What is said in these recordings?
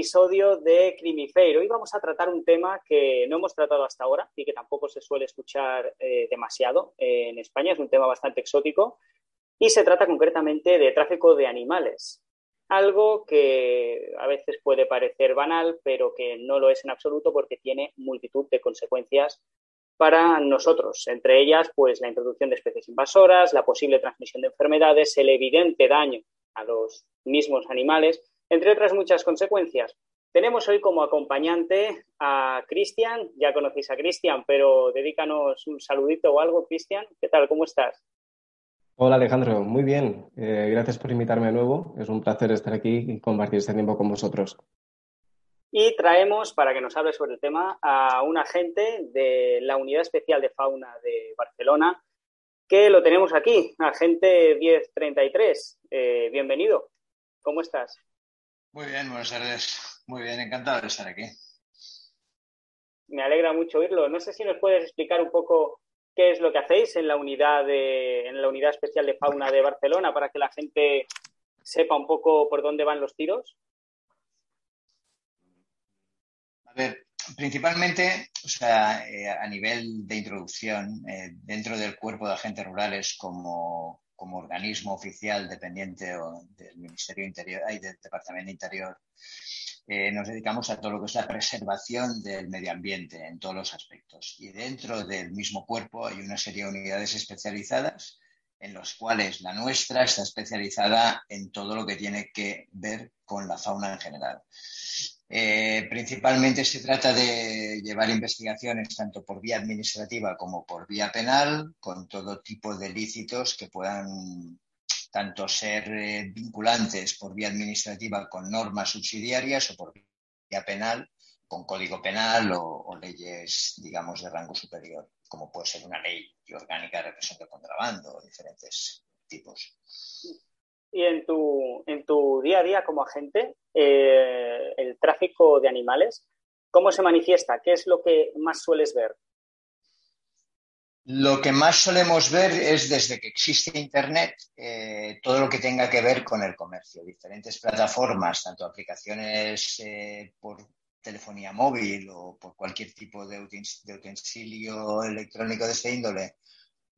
episodio de Crimifeiro. Hoy vamos a tratar un tema que no hemos tratado hasta ahora y que tampoco se suele escuchar eh, demasiado en España. Es un tema bastante exótico y se trata concretamente de tráfico de animales. Algo que a veces puede parecer banal, pero que no lo es en absoluto porque tiene multitud de consecuencias para nosotros, entre ellas pues la introducción de especies invasoras, la posible transmisión de enfermedades, el evidente daño a los mismos animales entre otras muchas consecuencias. Tenemos hoy como acompañante a Cristian, ya conocéis a Cristian, pero dedícanos un saludito o algo, Cristian. ¿Qué tal? ¿Cómo estás? Hola Alejandro, muy bien. Eh, gracias por invitarme de nuevo. Es un placer estar aquí y compartir este tiempo con vosotros. Y traemos, para que nos hable sobre el tema, a un agente de la Unidad Especial de Fauna de Barcelona, que lo tenemos aquí, agente 1033. Eh, bienvenido. ¿Cómo estás? Muy bien, buenas tardes. Muy bien, encantado de estar aquí. Me alegra mucho oírlo. No sé si nos puedes explicar un poco qué es lo que hacéis en la unidad de, en la unidad especial de fauna de Barcelona para que la gente sepa un poco por dónde van los tiros. A ver, principalmente, o sea, eh, a nivel de introducción, eh, dentro del cuerpo de agentes rurales como, como organismo oficial dependiente del Ministerio Interior y del Departamento Interior, eh, nos dedicamos a todo lo que es la preservación del medio ambiente en todos los aspectos. Y dentro del mismo cuerpo hay una serie de unidades especializadas en las cuales la nuestra está especializada en todo lo que tiene que ver con la fauna en general. Eh, principalmente se trata de llevar investigaciones tanto por vía administrativa como por vía penal, con todo tipo de ilícitos que puedan tanto ser eh, vinculantes por vía administrativa con normas subsidiarias o por vía penal con código penal o, leyes, digamos, de rango superior, como puede ser una ley orgánica de represión del contrabando o diferentes tipos. Y en tu, en tu día a día como agente, eh, el tráfico de animales, ¿cómo se manifiesta? ¿Qué es lo que más sueles ver? Lo que más solemos ver es desde que existe Internet, eh, todo lo que tenga que ver con el comercio. Diferentes plataformas, tanto aplicaciones eh, por telefonía móvil o por cualquier tipo de utensilio electrónico de este índole,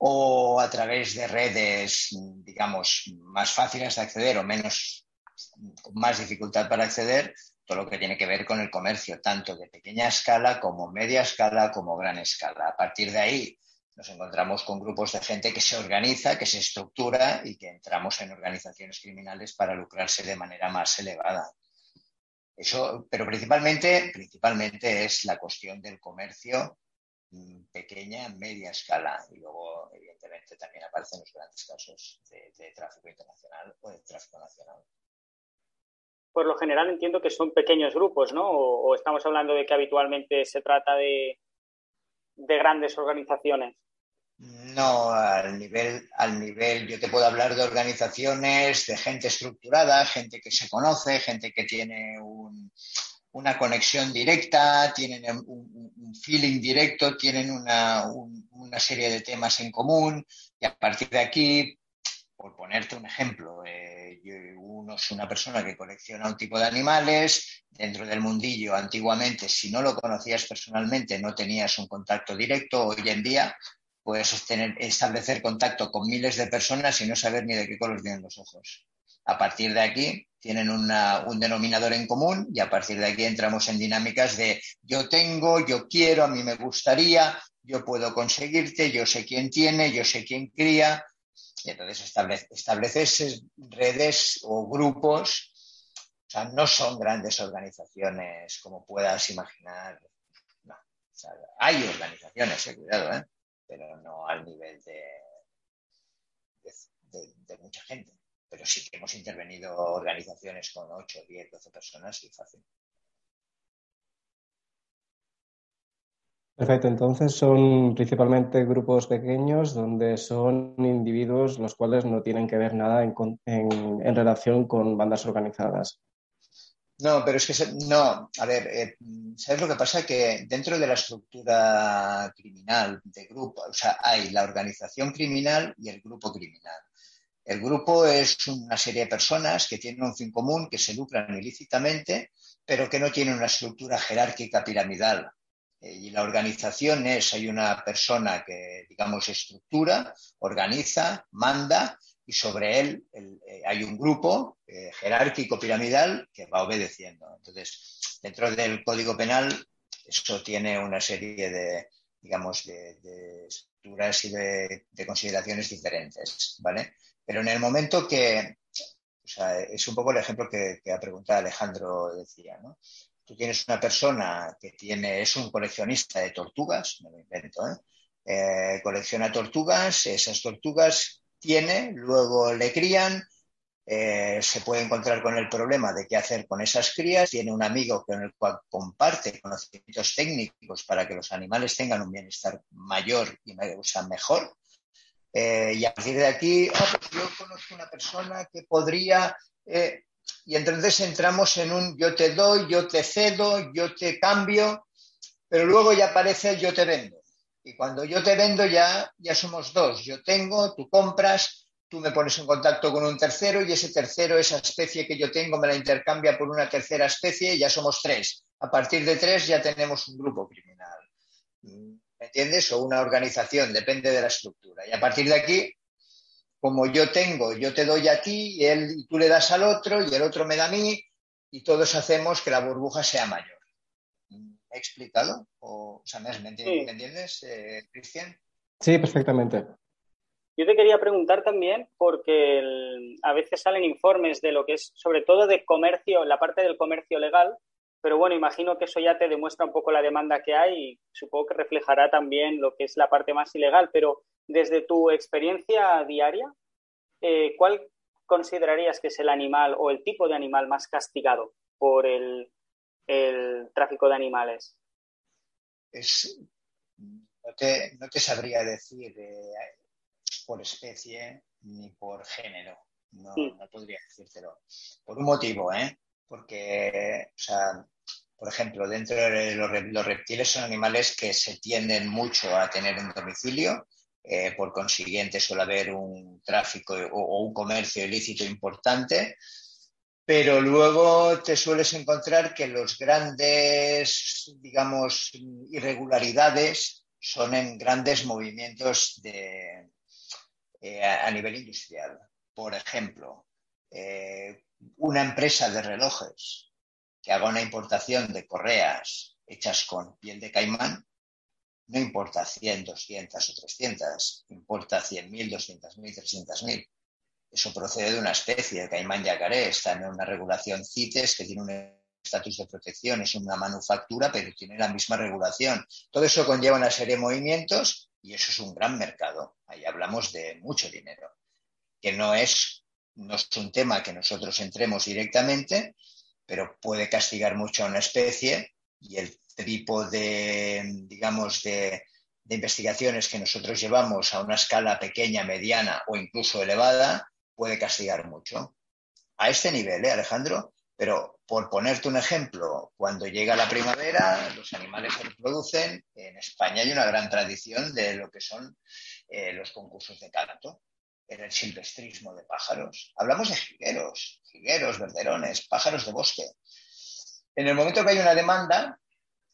o a través de redes, digamos, más fáciles de acceder o menos, con más dificultad para acceder, todo lo que tiene que ver con el comercio, tanto de pequeña escala como media escala como gran escala. A partir de ahí nos encontramos con grupos de gente que se organiza, que se estructura y que entramos en organizaciones criminales para lucrarse de manera más elevada. Eso, pero principalmente, principalmente es la cuestión del comercio pequeña, media escala y luego, evidentemente, también aparecen los grandes casos de, tráfico internacional o de tráfico nacional. Por lo general entiendo que son pequeños grupos, ¿no? O, estamos hablando de que habitualmente se trata de, de grandes organizaciones. No, al nivel, al nivel, yo te puedo hablar de organizaciones, de gente estructurada, gente que se conoce, gente que tiene un, una conexión directa, tienen un, feeling directo, tienen una, serie de temas en común y a partir de aquí, por ponerte un ejemplo, eh, uno es una persona que colecciona un tipo de animales, dentro del mundillo antiguamente, si no lo conocías personalmente, no tenías un contacto directo, hoy en día puedes establecer contacto con miles de personas y no saber ni de qué color tienen los ojos. A partir de aquí tienen un denominador en común y a partir de aquí entramos en dinámicas de yo tengo, yo quiero, a mí me gustaría, yo puedo conseguirte, yo sé quién tiene, yo sé quién cría. Y entonces estableces redes o grupos, o sea, no son grandes organizaciones como puedas imaginar. No, hay organizaciones, eh, cuidado, ¿eh? pero no al nivel de, de mucha gente pero sí que hemos intervenido organizaciones con 8, 10, 12 personas y fácil. Perfecto, entonces son principalmente grupos pequeños donde son individuos los cuales no tienen que ver nada en, relación con bandas organizadas. No, pero es que no, a ver, eh, ¿sabes lo que pasa? Que dentro de la estructura criminal de grupo, o sea, hay la organización criminal y el grupo criminal. El grupo es una serie de personas que tienen un fin común, que se lucran ilícitamente pero que no tiene una estructura jerárquica piramidal. Eh, y la organización es, hay una persona que, digamos, estructura, organiza, manda, y sobre él eh, hay un grupo eh, jerárquico piramidal que va obedeciendo. Entonces, dentro del Código Penal, eso tiene una serie de, digamos, de, estructuras y de, consideraciones diferentes, ¿vale? Pero en el momento que, o sea, es un poco el ejemplo que, ha preguntado Alejandro decía, ¿no? Tú tienes una persona que tiene, es un coleccionista de tortugas, me lo invento, ¿eh? eh colecciona tortugas, esas tortugas tiene, luego le crían, eh, se puede encontrar con el problema de qué hacer con esas crías, tiene un amigo con el cual comparte conocimientos técnicos para que los animales tengan un bienestar mayor y o sea, mejor. Eh, y a partir de aquí, ah, pues yo conozco una persona que podría, eh, y entonces entramos en un yo te doy, yo te cedo, yo te cambio, pero luego ya aparece yo te vendo. Y cuando yo te vendo ya, ya somos dos. Yo tengo, tú compras, tú me pones en contacto con un tercero y ese tercero, esa especie que yo tengo, me la intercambia por una tercera especie y ya somos tres. A partir de tres ya tenemos un grupo criminal. ¿Me entiendes? O una organización, depende de la estructura. Y a partir de aquí, como yo tengo, yo te doy a ti y, él, y tú le das al otro y el otro me da a mí y todos hacemos que la burbuja sea mayor he explicado? O, sea, ¿me, entiendes, eh, Cristian? Sí, perfectamente. Yo te quería preguntar también, porque a veces salen informes de lo que es, sobre todo de comercio, la parte del comercio legal, pero bueno, imagino que eso ya te demuestra un poco la demanda que hay y supongo que reflejará también lo que es la parte más ilegal, pero desde tu experiencia diaria, eh, ¿cuál considerarías que es el animal o el tipo de animal más castigado por el, el tráfico de animales? no, te, no, te, sabría decir eh, por especie ni por género. No, no podría decírtelo. Por un motivo, ¿eh? Porque, o sea, por ejemplo, dentro de los, reptiles son animales que se tienden mucho a tener un domicilio. Eh, por consiguiente, suele haber un tráfico o, un comercio ilícito importante pero luego te sueles encontrar que los grandes, digamos, irregularidades son en grandes movimientos de, eh, a nivel industrial. Por ejemplo, eh, una empresa de relojes que haga una importación de correas hechas con piel de caimán, no importa 100, 200 o 300, importa 100.000, 200.000, 300.000. Eso procede de una especie, el caimán yacaré, está en una regulación CITES que tiene un estatus de protección, es una manufactura, pero tiene la misma regulación. Todo eso conlleva una serie de movimientos y eso es un gran mercado. Ahí hablamos de mucho dinero, que no es, no es un tema que nosotros entremos directamente, pero puede castigar mucho a una especie y el tipo de, digamos, de, investigaciones que nosotros llevamos a una escala pequeña, mediana o incluso elevada, puede castigar mucho. A este nivel, ¿eh, Alejandro? Pero por ponerte un ejemplo, cuando llega la primavera, los animales se reproducen. En España hay una gran tradición de lo que son eh, los concursos de canto, en el silvestrismo de pájaros. Hablamos de jigueros, jigueros, verderones, pájaros de bosque. En el momento que hay una demanda,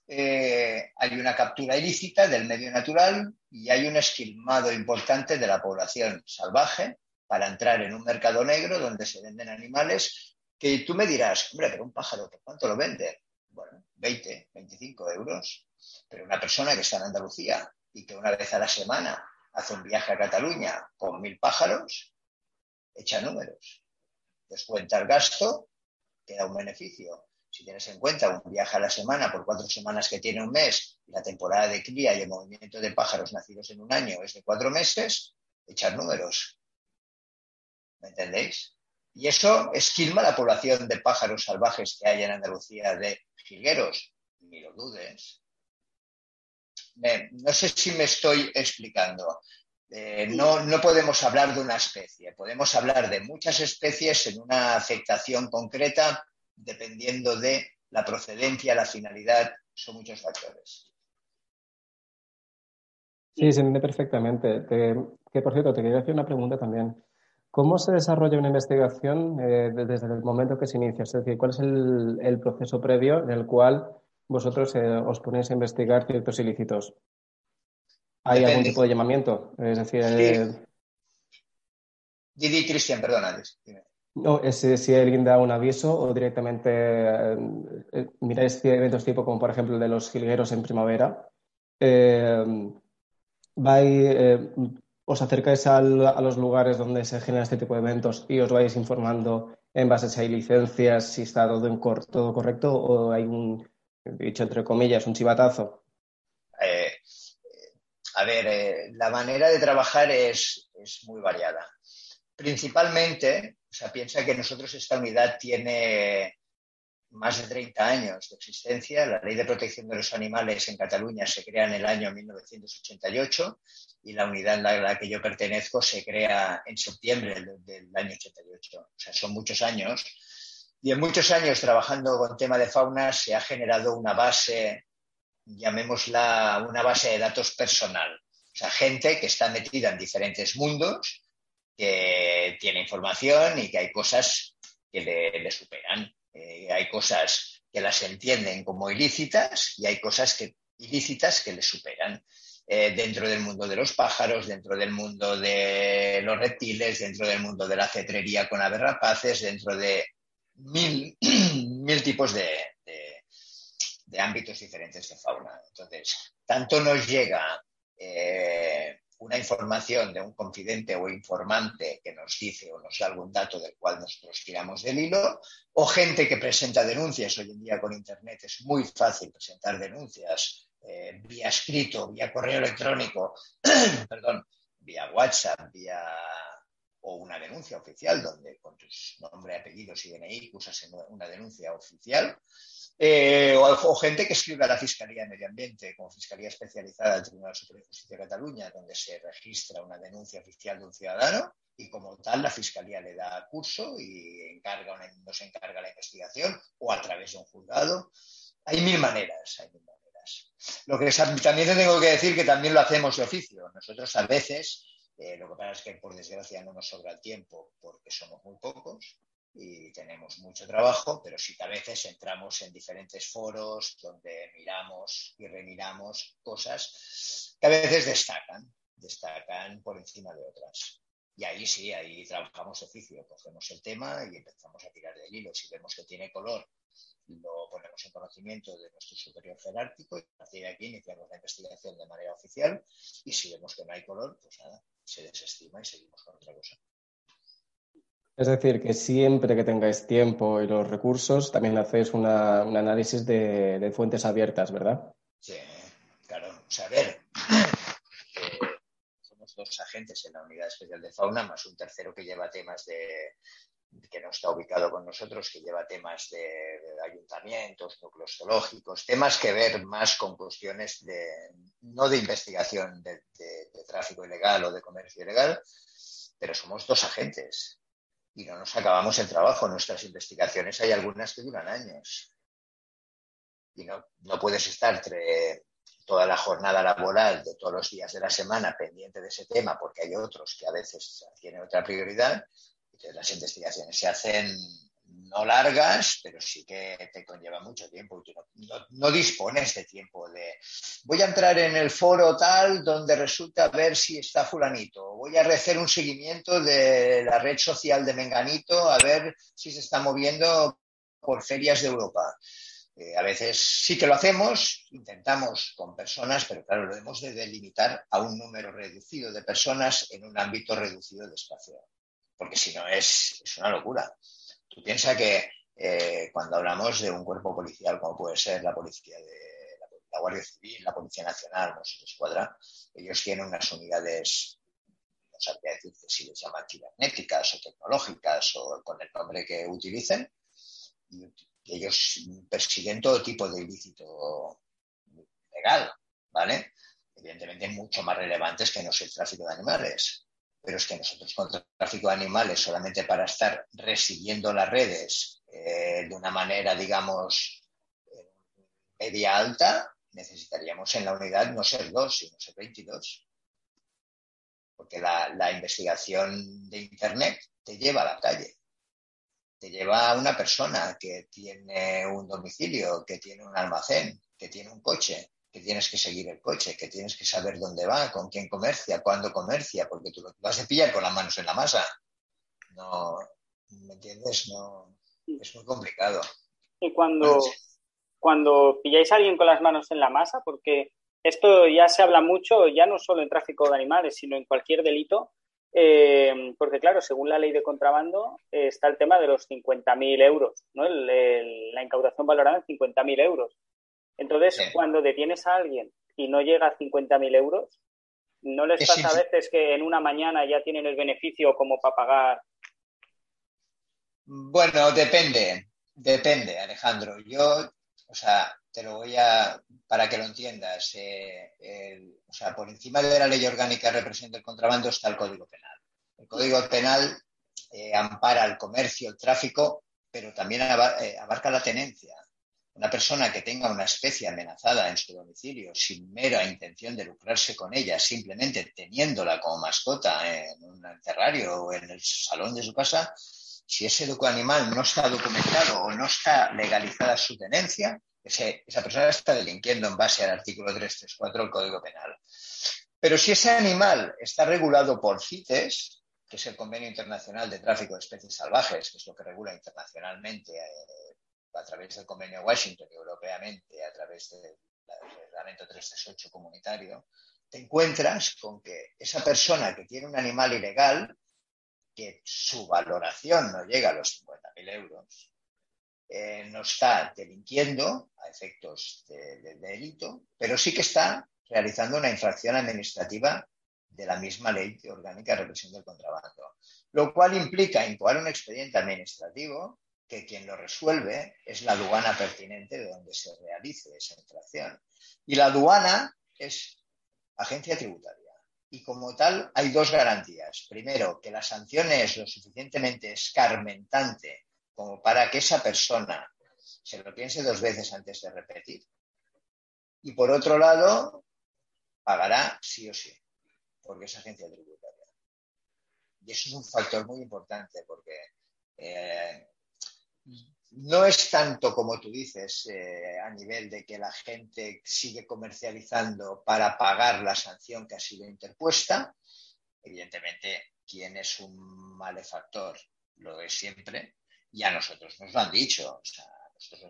eh, hay una captura ilícita del medio natural y hay un esquilmado importante de la población salvaje para entrar en un mercado negro donde se venden animales que tú me dirás, hombre, pero un pájaro, ¿por cuánto lo vende? Bueno, 20, 25 euros. Pero una persona que está en Andalucía y que una vez a la semana hace un viaje a Cataluña con mil pájaros, echa números. Descuenta el gasto, te da un beneficio. Si tienes en cuenta un viaje a la semana por cuatro semanas que tiene un mes y la temporada de cría y el movimiento de pájaros nacidos en un año es de cuatro meses, echar números. ¿Me entendéis? Y eso esquilma la población de pájaros salvajes que hay en Andalucía de jilgueros. Ni lo dudes. no sé si me estoy explicando. Eh, no, no, podemos hablar de una especie, podemos hablar de muchas especies en una afectación concreta dependiendo de la procedencia, la finalidad, son muchos factores. Sí, se entiende perfectamente. que por cierto, te quería hacer una pregunta también. ¿Cómo se desarrolla una investigación eh, desde el momento que se inicia? Es decir, ¿cuál es el, proceso previo en el cual vosotros eh, os ponéis a investigar ciertos ilícitos? ¿Hay algún tipo de llamamiento? Es decir, sí. Didi Cristian, perdona. No, es si alguien da un aviso o directamente eh, miráis eventos tipo como por ejemplo el de los jilgueros en primavera. Eh, vais, os acercáis a los lugares donde se generan este tipo de eventos y os vais informando en base a si hay licencias, si está todo, todo correcto o hay un, dicho entre comillas, un chivatazo. Eh, a ver, eh, la manera de trabajar es, es muy variada. Principalmente, o sea, piensa que nosotros esta unidad tiene más de 30 años de existencia. La Ley de Protección de los Animales en Cataluña se crea en el año 1988 y la unidad a la que yo pertenezco se crea en septiembre del, año 88. O sea, son muchos años. Y en muchos años trabajando con tema de fauna se ha generado una base, llamémosla una base de datos personal. O sea, gente que está metida en diferentes mundos, que tiene información y que hay cosas que le superan. Hay cosas que las entienden como ilícitas y hay cosas ilícitas que les superan. Eh, dentro del mundo de los pájaros, dentro del mundo de los reptiles, dentro del mundo de la cetrería con aves rapaces, dentro de mil, tipos de, de, ámbitos diferentes de fauna. Entonces, tanto nos llega eh, una información de un confidente o informante que nos dice o nos da algún dato del cual nosotros tiramos del hilo, o gente que presenta denuncias. Hoy en día con Internet es muy fácil presentar denuncias eh, vía escrito, vía correo electrónico, perdón, vía WhatsApp, vía o una denuncia oficial donde con tus nombre, apellidos y DNI usas una denuncia oficial eh, o, gente que escribe a la Fiscalía de Medio Ambiente, como Fiscalía Especializada del Tribunal Superior de Justicia de Cataluña, donde se registra una denuncia oficial de un ciudadano y como tal la Fiscalía le da curso y encarga nos encarga la investigación o a través de un juzgado. Hay mil maneras, hay mil maneras. Lo que también te tengo que decir que también lo hacemos de oficio. Nosotros a veces, eh, lo que pasa es que por desgracia no nos sobra el tiempo porque somos muy pocos, y tenemos mucho trabajo, pero sí que a veces entramos en diferentes foros donde miramos y remiramos cosas que a veces destacan, destacan por encima de otras. Y ahí sí, ahí trabajamos oficio, cogemos el tema y empezamos a tirar del hilo. Si vemos que tiene color, lo ponemos en conocimiento de nuestro superior jerárquico y a partir de aquí iniciamos la investigación de manera oficial. Y si vemos que no hay color, pues nada, se desestima y seguimos con otra cosa. Es decir, que siempre que tengáis tiempo y los recursos, también hacéis un análisis de, fuentes abiertas, ¿verdad? Sí, claro. O sea, a ver, somos dos agentes en la Unidad Especial de Fauna, más un tercero que lleva temas de que no está ubicado con nosotros, que lleva temas de, ayuntamientos, núcleos zoológicos, temas que ver más con cuestiones de, no de investigación de tráfico ilegal o de comercio ilegal, pero somos dos agentes y no nos acabamos el trabajo. Nuestras investigaciones hay algunas que duran años. Y no, no puedes estar toda la jornada laboral de todos los días de la semana pendiente de ese tema porque hay otros que a veces tienen otra prioridad. Entonces las investigaciones se hacen no largas, pero sí que te conlleva mucho tiempo. no, dispones de tiempo de voy a entrar en el foro tal donde resulta ver si está fulanito. Voy a hacer un seguimiento de la red social de Menganito a ver si se está moviendo por ferias de Europa. Eh, a veces sí que lo hacemos, intentamos con personas, pero claro, lo hemos de delimitar a un número reducido de personas en un ámbito reducido de espacio, porque si no es, es una locura. Tú piensas que eh, cuando hablamos de un cuerpo policial, como puede ser la policía de la, Guardia Civil, la Policía Nacional, no sé, Escuadra, ellos tienen unas unidades, no sabría decir si les llaman cibernéticas o tecnológicas o con el nombre que utilicen, y ellos persiguen todo tipo de ilícito legal, ¿vale? Evidentemente mucho más relevantes que no es el tráfico de animales pero es que nosotros con tráfico de animales solamente para estar resiguiendo las redes eh, de una manera, digamos, media alta, necesitaríamos en la unidad no ser dos, sino ser 22. porque la, investigación de Internet te lleva a la calle, te lleva a una persona que tiene un domicilio, que tiene un almacén, que tiene un coche, que tienes que seguir el coche, que tienes que saber dónde va, con quién comercia, cuándo comercia, porque tú lo vas a pillar con las manos en la masa. No, ¿me entiendes? No, es muy complicado. Y cuando, cuando pilláis a alguien con las manos en la masa, porque esto ya se habla mucho, ya no solo en tráfico de animales, sino en cualquier delito, eh, porque claro, según la ley de contrabando eh, está el tema de los 50.000 euros, ¿no? la incautación valorada en 50.000 euros. Entonces, cuando detienes a alguien y no llega a 50.000 euros, ¿no les pasa a veces que en una mañana ya tienen el beneficio como para pagar? Bueno, depende, depende, Alejandro. Yo, o sea, te lo voy a, para que lo entiendas, eh, o sea, por encima de la ley orgánica de represión del contrabando está el Código Penal. El Código Penal eh, ampara el comercio, el tráfico, pero también eh, abarca la tenencia. Una persona que tenga una especie amenazada en su domicilio sin mera intención de lucrarse con ella, simplemente teniéndola como mascota en un terrario o en el salón de su casa, si ese animal no está documentado o no está legalizada su tenencia, esa persona está delinquiendo en base al artículo 334 del Código Penal. Pero si ese animal está regulado por CITES, que es el Convenio Internacional de Tráfico de Especies Salvajes, que es lo que regula internacionalmente eh, a través del convenio Washington y europeamente a través del reglamento 338 comunitario, te encuentras con que esa persona que tiene un animal ilegal, que su valoración no llega a los 50.000 euros, eh, no está delinquiendo a efectos de, delito, pero sí que está realizando una infracción administrativa de la misma ley orgánica de represión del contrabando, lo cual implica incoar un expediente administrativo que quien lo resuelve es la aduana pertinente de donde se realice esa infracción. Y la aduana es agencia tributaria. Y como tal, hay dos garantías. Primero, que la sanción es lo suficientemente escarmentante como para que esa persona se lo piense dos veces antes de repetir. Y por otro lado, pagará sí o sí, porque es agencia tributaria. Y eso es un factor muy importante porque eh, no es tanto como tú dices eh, a nivel de que la gente sigue comercializando para pagar la sanción que ha sido interpuesta. Evidentemente, quien es un malefactor lo es siempre y a nosotros nos lo han dicho.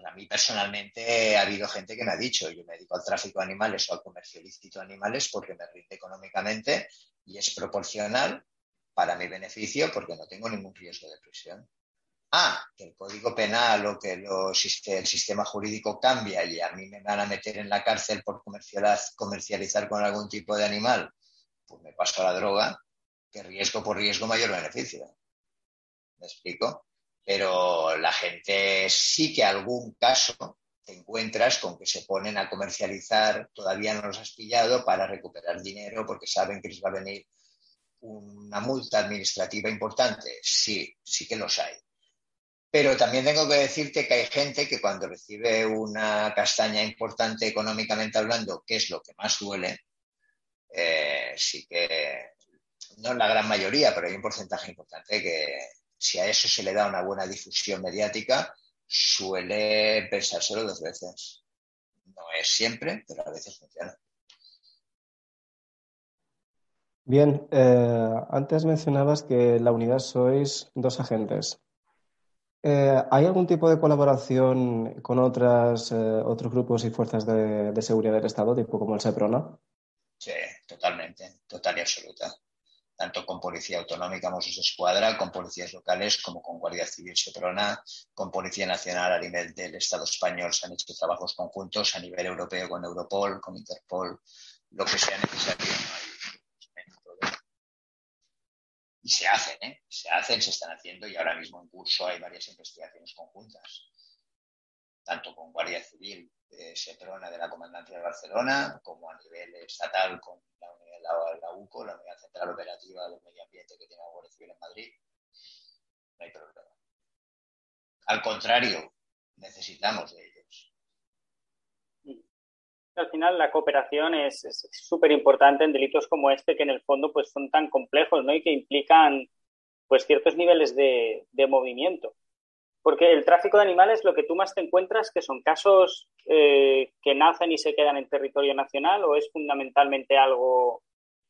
a mí personalmente ha habido gente que me ha dicho, yo me dedico al tráfico de animales o al comercio ilícito de animales porque me rinde económicamente y es proporcional para mi beneficio porque no tengo ningún riesgo de prisión ah, que el código penal o que el sistema jurídico cambia y a mí me van a meter en la cárcel por comercializar con algún tipo de animal, pues me paso a la droga, que riesgo por riesgo mayor beneficio. ¿Me explico? Pero la gente sí que algún caso te encuentras con que se ponen a comercializar, todavía no los has pillado, para recuperar dinero porque saben que les va a venir una multa administrativa importante. Sí, sí que los hay pero también tengo que decirte que hay gente que cuando recibe una castaña importante económicamente hablando, que es lo que más duele, eh, sí que, no la gran mayoría, pero hay un porcentaje importante que si a eso se le da una buena difusión mediática, suele pensárselo dos veces. No es siempre, pero a veces funciona. Bien, eh, antes mencionabas que la unidad sois dos agentes. Eh, ¿Hay algún tipo de colaboración con otras, eh, otros grupos y fuerzas de, seguridad del Estado, tipo como el SEPRONA? Sí, totalmente, total y absoluta. Tanto con Policía Autonómica, Mossos de Escuadra, con policías locales, como con Guardia Civil SEPRONA, con Policía Nacional a nivel del Estado español. Se han hecho trabajos conjuntos a nivel europeo con Europol, con Interpol, lo que sea necesario y se hacen, ¿eh? se hacen, se están haciendo y ahora mismo en curso hay varias investigaciones conjuntas, tanto con Guardia Civil de Seprona de la Comandancia de Barcelona, como a nivel estatal con la, la, UCO, la Unidad Central Operativa del Medio Ambiente que tiene la Guardia Civil en Madrid. No hay problema. Al contrario, necesitamos de ellos. Al final la cooperación es súper importante en delitos como este que en el fondo pues son tan complejos ¿no? y que implican pues ciertos niveles de, movimiento. Porque el tráfico de animales lo que tú más te encuentras que son casos eh, que nacen y se quedan en territorio nacional o es fundamentalmente algo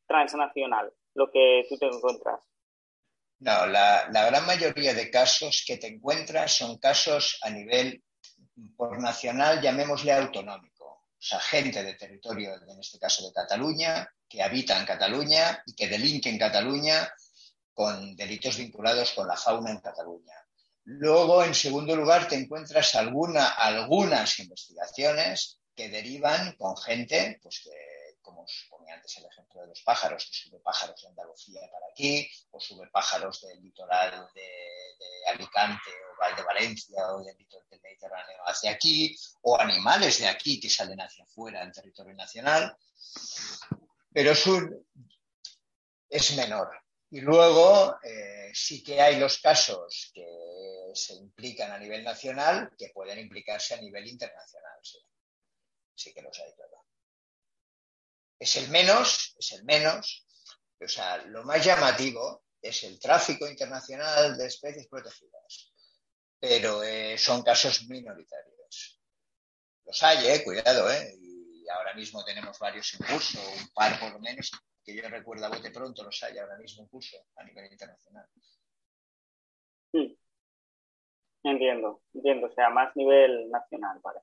transnacional lo que tú te encuentras. No, la, gran mayoría de casos que te encuentras son casos a nivel por nacional, llamémosle autonómico. O sea, gente de territorio, en este caso de Cataluña, que habita en Cataluña y que delinque en Cataluña con delitos vinculados con la fauna en Cataluña. Luego, en segundo lugar, te encuentras alguna, algunas investigaciones que derivan con gente pues, que como os ponía antes el ejemplo de los pájaros, que sube pájaros de Andalucía para aquí, o sube pájaros del litoral de, Alicante o de Valencia o del litoral del Mediterráneo hacia aquí, o animales de aquí que salen hacia afuera en territorio nacional. Pero es, es menor. Y luego eh, sí que hay los casos que se implican a nivel nacional que pueden implicarse a nivel internacional. Sí, sí que los hay, claro es el menos, es el menos. O sea, lo más llamativo es el tráfico internacional de especies protegidas, pero eh, son casos minoritarios. Los hay, eh, cuidado, eh, y ahora mismo tenemos varios en curso, un par por lo menos, que yo recuerdo a bote pronto los hay ahora mismo en curso a nivel internacional. Sí. Entiendo, entiendo, o sea, más nivel nacional, vale.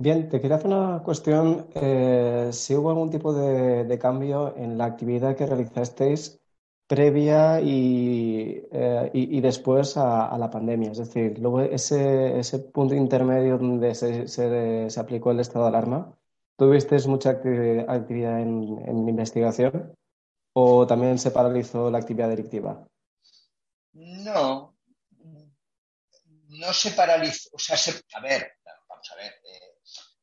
Bien, te quería hacer una cuestión. Eh, si hubo algún tipo de, cambio en la actividad que realizasteis previa y, eh, después a, la pandemia. Es decir, luego ese, ese punto intermedio donde se, se, aplicó el estado de alarma, ¿tuvisteis mucha actividad en, en, investigación o también se paralizó la actividad delictiva? No, no se paralizó. O sea, a ver, vamos a ver. Eh,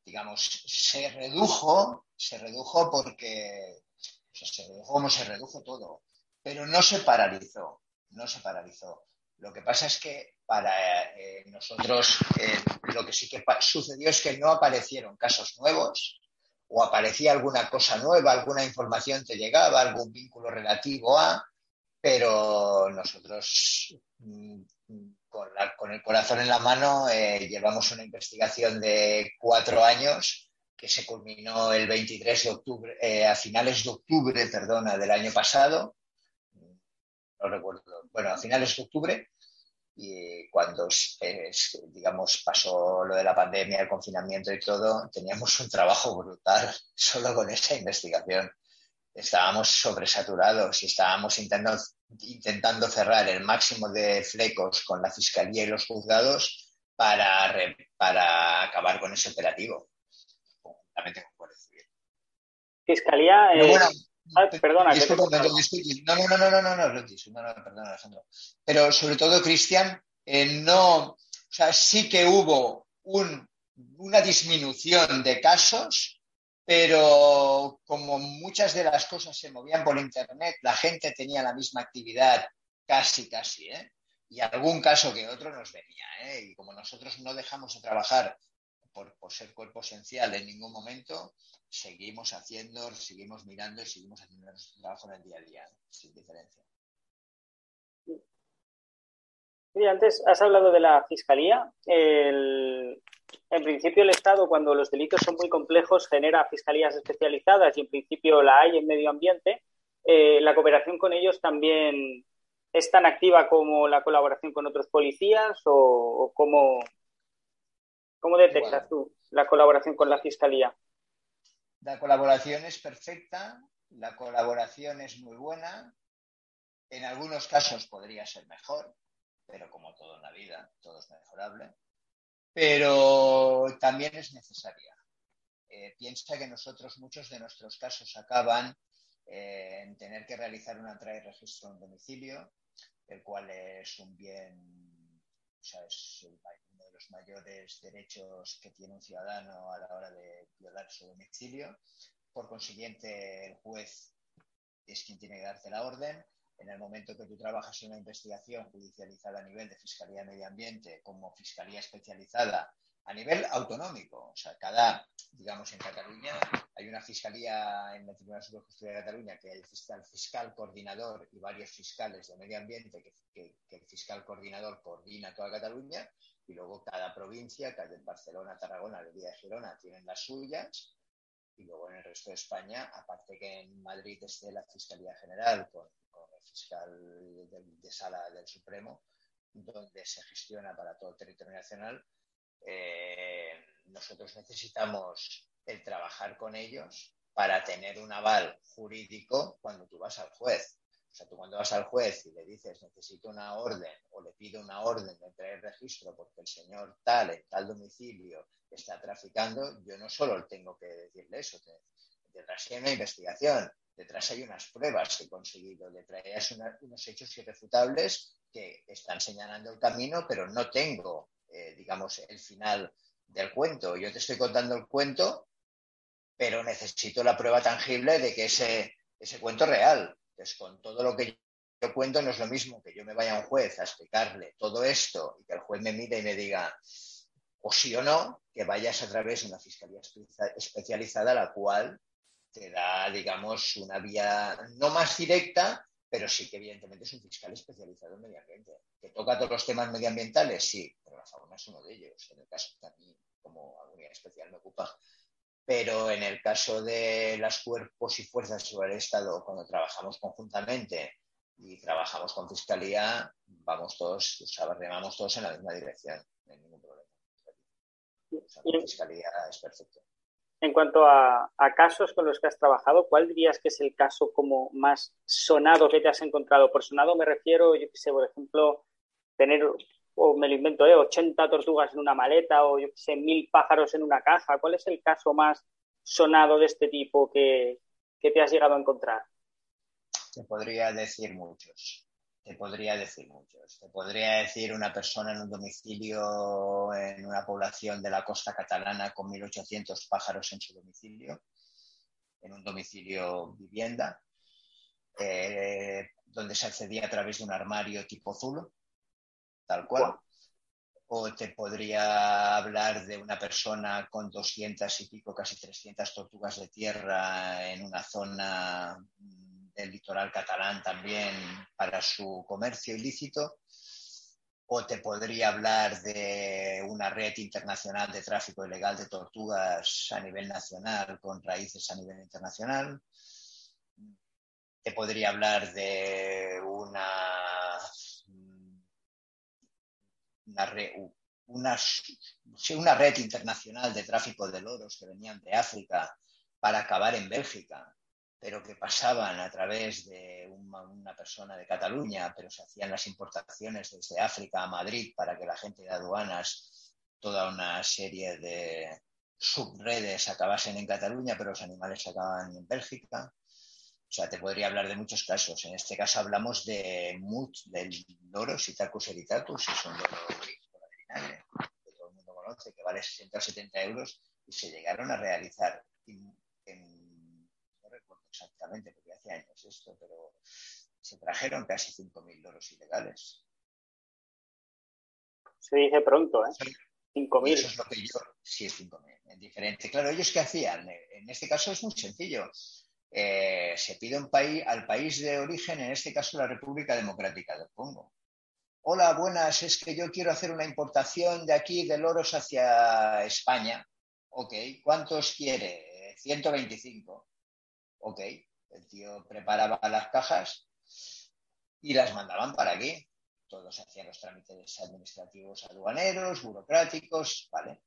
digamos, se redujo, se redujo porque, se redujo como se redujo todo, pero no se paralizó, no se paralizó. Lo que pasa es que para eh, nosotros eh, lo que sí que sucedió es que no aparecieron casos nuevos o aparecía alguna cosa nueva, alguna información te llegaba, algún vínculo relativo a, pero nosotros mm, con, el corazón en la mano eh, llevamos una investigación de cuatro años que se culminó el 23 de octubre, eh, a finales de octubre, perdona, del año pasado. No recuerdo, bueno, a finales de octubre, y cuando, digamos, pasó lo de la pandemia, el confinamiento y todo, teníamos un trabajo brutal solo con esa investigación estábamos sobresaturados y estábamos intentando, intentando cerrar el máximo de flecos con la Fiscalía y los juzgados para, para acabar con ese operativo, conjuntamente con Fiscalía. perdona. no, no, no, no, no, no, no, no, no, perdona, Alejandro. Pero sobre todo, Cristian, eh, no, o sea, sí que hubo un, una disminución de casos, pero como muchas de las cosas se movían por Internet, la gente tenía la misma actividad casi, casi, ¿eh? Y algún caso que otro nos venía, ¿eh? Y como nosotros no dejamos de trabajar por, ser cuerpo esencial en ningún momento, seguimos haciendo, seguimos mirando y seguimos haciendo nuestro trabajo en el día a día, sin diferencia. Sí, antes has hablado de la fiscalía. El, en principio el Estado, cuando los delitos son muy complejos, genera fiscalías especializadas y en principio la hay en medio ambiente. Eh, la cooperación con ellos también es tan activa como la colaboración con otros policías o, cómo, detectas tú la colaboración con la fiscalía? La colaboración es perfecta, la colaboración es muy buena. En algunos casos podría ser mejor, pero como todo en la vida, todo es mejorable pero también es necesaria. Eh, piensa que nosotros, muchos de nuestros casos acaban eh, en tener que realizar una trae registro en domicilio, el cual es un bien, o sea, es uno de los mayores derechos que tiene un ciudadano a la hora de violar su domicilio. Por consiguiente, el juez es quien tiene que darte la orden en el momento que tú trabajas en una investigación judicializada a nivel de Fiscalía de Medio Ambiente como Fiscalía especializada a nivel autonómico. O sea, cada, digamos, en Cataluña hay una fiscalía en la Tribunal Superior de Justicia de Cataluña que hay el fiscal, coordinador y varios fiscales de medio ambiente que, el fiscal coordinador coordina toda Cataluña y luego cada provincia, cada Barcelona, Tarragona, Villa de Girona, tienen las suyas y luego en el resto de España, aparte que en Madrid esté la Fiscalía General con, fiscal de sala del Supremo, donde se gestiona para todo el territorio nacional, eh, nosotros necesitamos el trabajar con ellos para tener un aval jurídico cuando tú vas al juez. O sea, tú cuando vas al juez y le dices necesito una orden o le pido una orden de traer registro porque el señor tal en tal domicilio está traficando, yo no solo tengo que decirle eso, detrás hay una investigación, detrás hay unas pruebas que he conseguido, detrás hay unos hechos irrefutables que están señalando el camino, pero no tengo eh, digamos, el final del cuento. Yo te estoy contando el cuento, pero necesito la prueba tangible de que ese, ese cuento es real. Entonces, con todo lo que yo cuento no es lo mismo que yo me vaya a un juez a explicarle todo esto y que el juez me mire y me diga o sí o no, que vayas a través de una fiscalía especializada, la cual te da, digamos, una vía no más directa, pero sí que evidentemente es un fiscal especializado en medio ambiente. ¿Que toca todos los temas medioambientales? Sí, pero la fauna es uno de ellos, en el caso que a mí como unidad especial me ocupa. Pero en el caso de los cuerpos y fuerzas sobre el Estado, cuando trabajamos conjuntamente y trabajamos con fiscalía, vamos todos, o sea, remamos todos en la misma dirección, no hay ningún problema. la fiscalía es perfecto. En cuanto a, casos con los que has trabajado, ¿cuál dirías que es el caso como más sonado que te has encontrado? Por sonado me refiero, yo qué sé, por ejemplo, tener, o me lo invento, ¿eh? 80 tortugas en una maleta o yo qué sé, mil pájaros en una caja. ¿Cuál es el caso más sonado de este tipo que te has llegado a encontrar? Te podría decir muchos te podría decir muchos. Te podría decir una persona en un domicilio en una población de la costa catalana con 1.800 pájaros en su domicilio, en un domicilio vivienda, eh, donde se accedía a través de un armario tipo Zulo, tal cual. O te podría hablar de una persona con 200 y pico, casi 300 tortugas de tierra en una zona del litoral catalán también para su comercio ilícito, o te podría hablar de una red internacional de tráfico ilegal de tortugas a nivel nacional con raíces a nivel internacional. Te podría hablar de una, una, una red internacional de tráfico de loros que venían de África para acabar en Bélgica pero que pasaban a través de una, persona de Cataluña, pero se hacían las importaciones desde África a Madrid para que la gente de aduanas, toda una serie de subredes acabasen en Cataluña, pero los animales acababan en Bélgica. O sea, te podría hablar de muchos casos. En este caso hablamos de MUT, del loro Sitacus eritatus, es un loro que todo el mundo conoce, que vale 60 o 70 euros, y se llegaron a realizar en exactamente, porque hace años esto, pero se trajeron casi 5.000 loros ilegales. Se dice pronto, ¿eh? 5.000. Eso es lo que yo, sí, es 5.000, es diferente. Claro, ¿ellos qué hacían? En este caso es muy sencillo. Eh, se pide un país, al país de origen, en este caso la República Democrática del Congo. Hola, buenas, es que yo quiero hacer una importación de aquí de loros hacia España. Ok, ¿cuántos quiere? 125. Ok, el tío preparaba las cajas y las mandaban para aquí. Todos hacían los trámites administrativos aduaneros, burocráticos, ¿vale?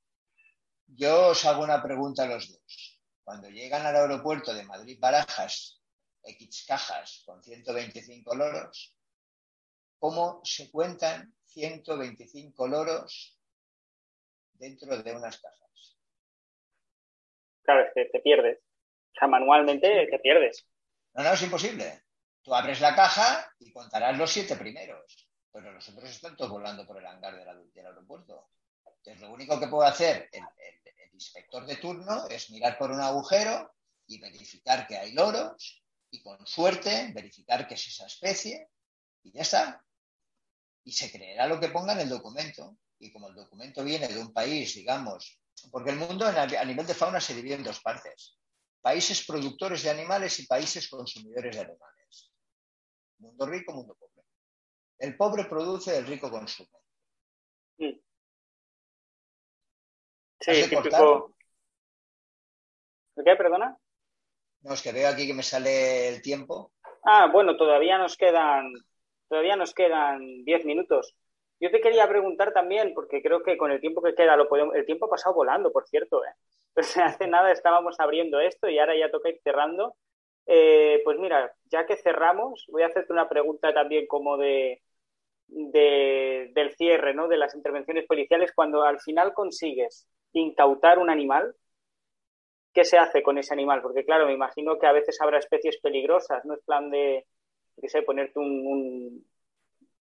Yo os hago una pregunta a los dos. Cuando llegan al aeropuerto de Madrid-Barajas, X cajas con 125 loros, ¿cómo se cuentan 125 loros dentro de unas cajas? Claro, es que te pierdes manualmente te pierdes. No, no, es imposible. Tú abres la caja y contarás los siete primeros. Pero los otros están todos volando por el hangar del, aeropuerto. Entonces, lo único que puede hacer el, inspector de turno es mirar por un agujero y verificar que hay loros y con suerte verificar que es esa especie y ya está. Y se creerá lo que ponga en el documento. y como el documento viene de un país, digamos, porque el mundo a nivel de fauna se divide en dos partes. Países productores de animales y países consumidores de animales. Mundo rico, mundo pobre. El pobre produce, el rico consume. Sí, típico. ¿Qué, perdona? No, es que veo aquí que me sale el tiempo. Ah, bueno, todavía nos quedan, todavía nos quedan diez minutos. Yo te quería preguntar también, porque creo que con el tiempo que queda, lo podemos, el tiempo ha pasado volando, por cierto. ¿eh? Pues hace nada estábamos abriendo esto y ahora ya toca ir cerrando. Eh, pues mira, ya que cerramos, voy a hacerte una pregunta también como de, de, del cierre, ¿no? De las intervenciones policiales. Cuando al final consigues incautar un animal, ¿qué se hace con ese animal? Porque claro, me imagino que a veces habrá especies peligrosas, no es plan de, qué sé, ponerte un,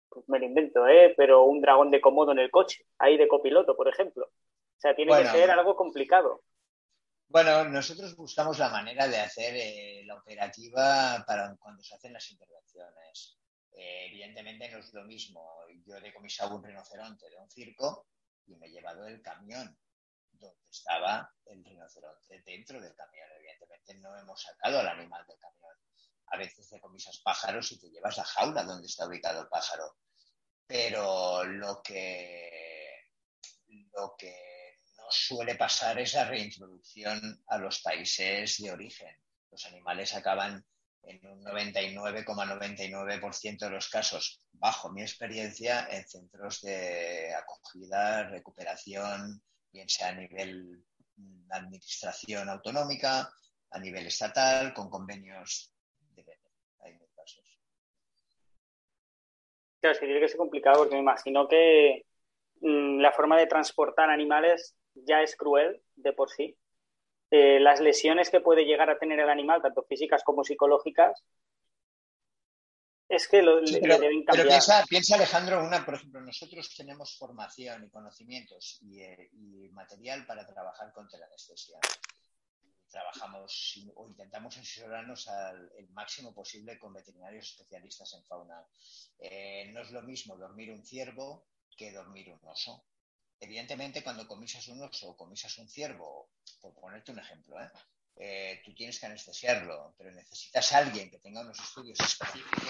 pues me lo invento, ¿eh? pero un dragón de comodo en el coche, ahí de copiloto, por ejemplo. O sea, tiene que ser algo complicado. Bueno, nosotros buscamos la manera de hacer eh, la operativa para cuando se hacen las intervenciones. Eh, evidentemente no es lo mismo. Yo he decomisado un rinoceronte de un circo y me he llevado el camión donde estaba el rinoceronte dentro del camión. Evidentemente no hemos sacado al animal del camión. A veces decomisas pájaros y te llevas la jaula donde está ubicado el pájaro. Pero lo que, lo que suele pasar es la reintroducción a los países de origen. Los animales acaban en un 99,99% de los casos, bajo mi experiencia, en centros de acogida, recuperación, bien sea a nivel mm, administración autonómica, a nivel estatal, con convenios de Hay casos. Claro, es tiene que ser complicado porque me imagino que mm, la forma de transportar animales ya es cruel de por sí. Eh, las lesiones que puede llegar a tener el animal, tanto físicas como psicológicas, es que lo, deben cambiar. Pero piensa, Alejandro, una, por ejemplo, nosotros tenemos formación y conocimientos y, eh, material para trabajar contra la anestesia. Trabajamos o intentamos asesorarnos al el máximo posible con veterinarios especialistas en fauna. Eh, no es lo mismo dormir un ciervo que dormir un oso. Evidentemente, cuando comisas un oso o comisas un ciervo, por ponerte un ejemplo, ¿eh? Eh, tú tienes que anestesiarlo, pero necesitas a alguien que tenga unos estudios específicos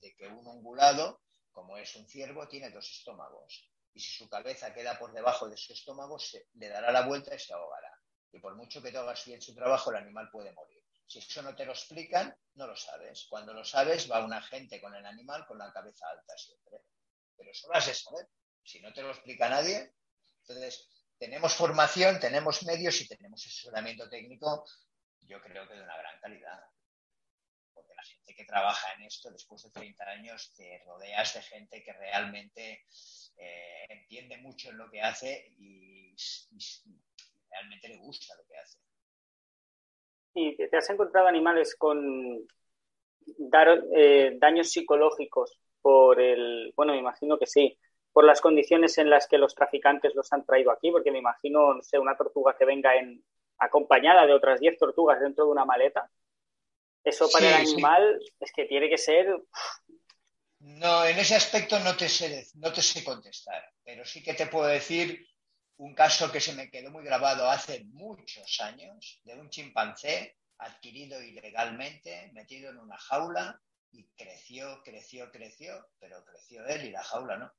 de que un ungulado, como es un ciervo, tiene dos estómagos. Y si su cabeza queda por debajo de su estómago, se, le dará la vuelta y se ahogará. Y por mucho que tú hagas bien su trabajo, el animal puede morir. Si eso no te lo explican, no lo sabes. Cuando lo sabes, va un agente con el animal con la cabeza alta siempre. Pero eso lo has de saber. Si no te lo explica nadie, entonces tenemos formación, tenemos medios y tenemos asesoramiento técnico, yo creo que de una gran calidad. Porque la gente que trabaja en esto, después de 30 años, te rodeas de gente que realmente eh, entiende mucho en lo que hace y, realmente le gusta lo que hace. ¿Y te has encontrado animales con dar, eh, daños psicológicos por el, bueno, me imagino que sí, por las condiciones en las que los traficantes los han traído aquí, porque me imagino, no sé, una tortuga que venga en, acompañada de otras 10 tortugas dentro de una maleta. Eso para el animal es que tiene que ser. No, en ese aspecto no te, sé, no te sé contestar, pero sí que te puedo decir un caso que se me quedó muy grabado hace muchos años de un chimpancé adquirido ilegalmente, metido en una jaula y creció, creció, creció, pero creció él y la jaula no.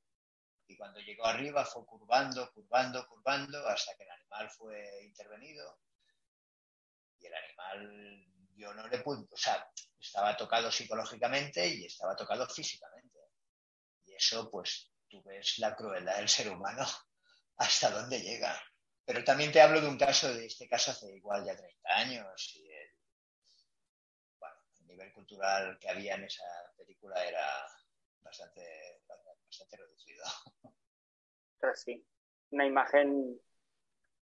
Y cuando llegó arriba fue curvando, curvando, curvando, hasta que el animal fue intervenido. Y el animal, yo no le pude, o sea, estaba tocado psicológicamente y estaba tocado físicamente. Y eso, pues, tú ves la crueldad del ser humano hasta dónde llega. Pero también te hablo de un caso, de este caso hace igual ya 30 años. Y el, nivel cultural que había en esa película era bastante reducido. sí, una imagen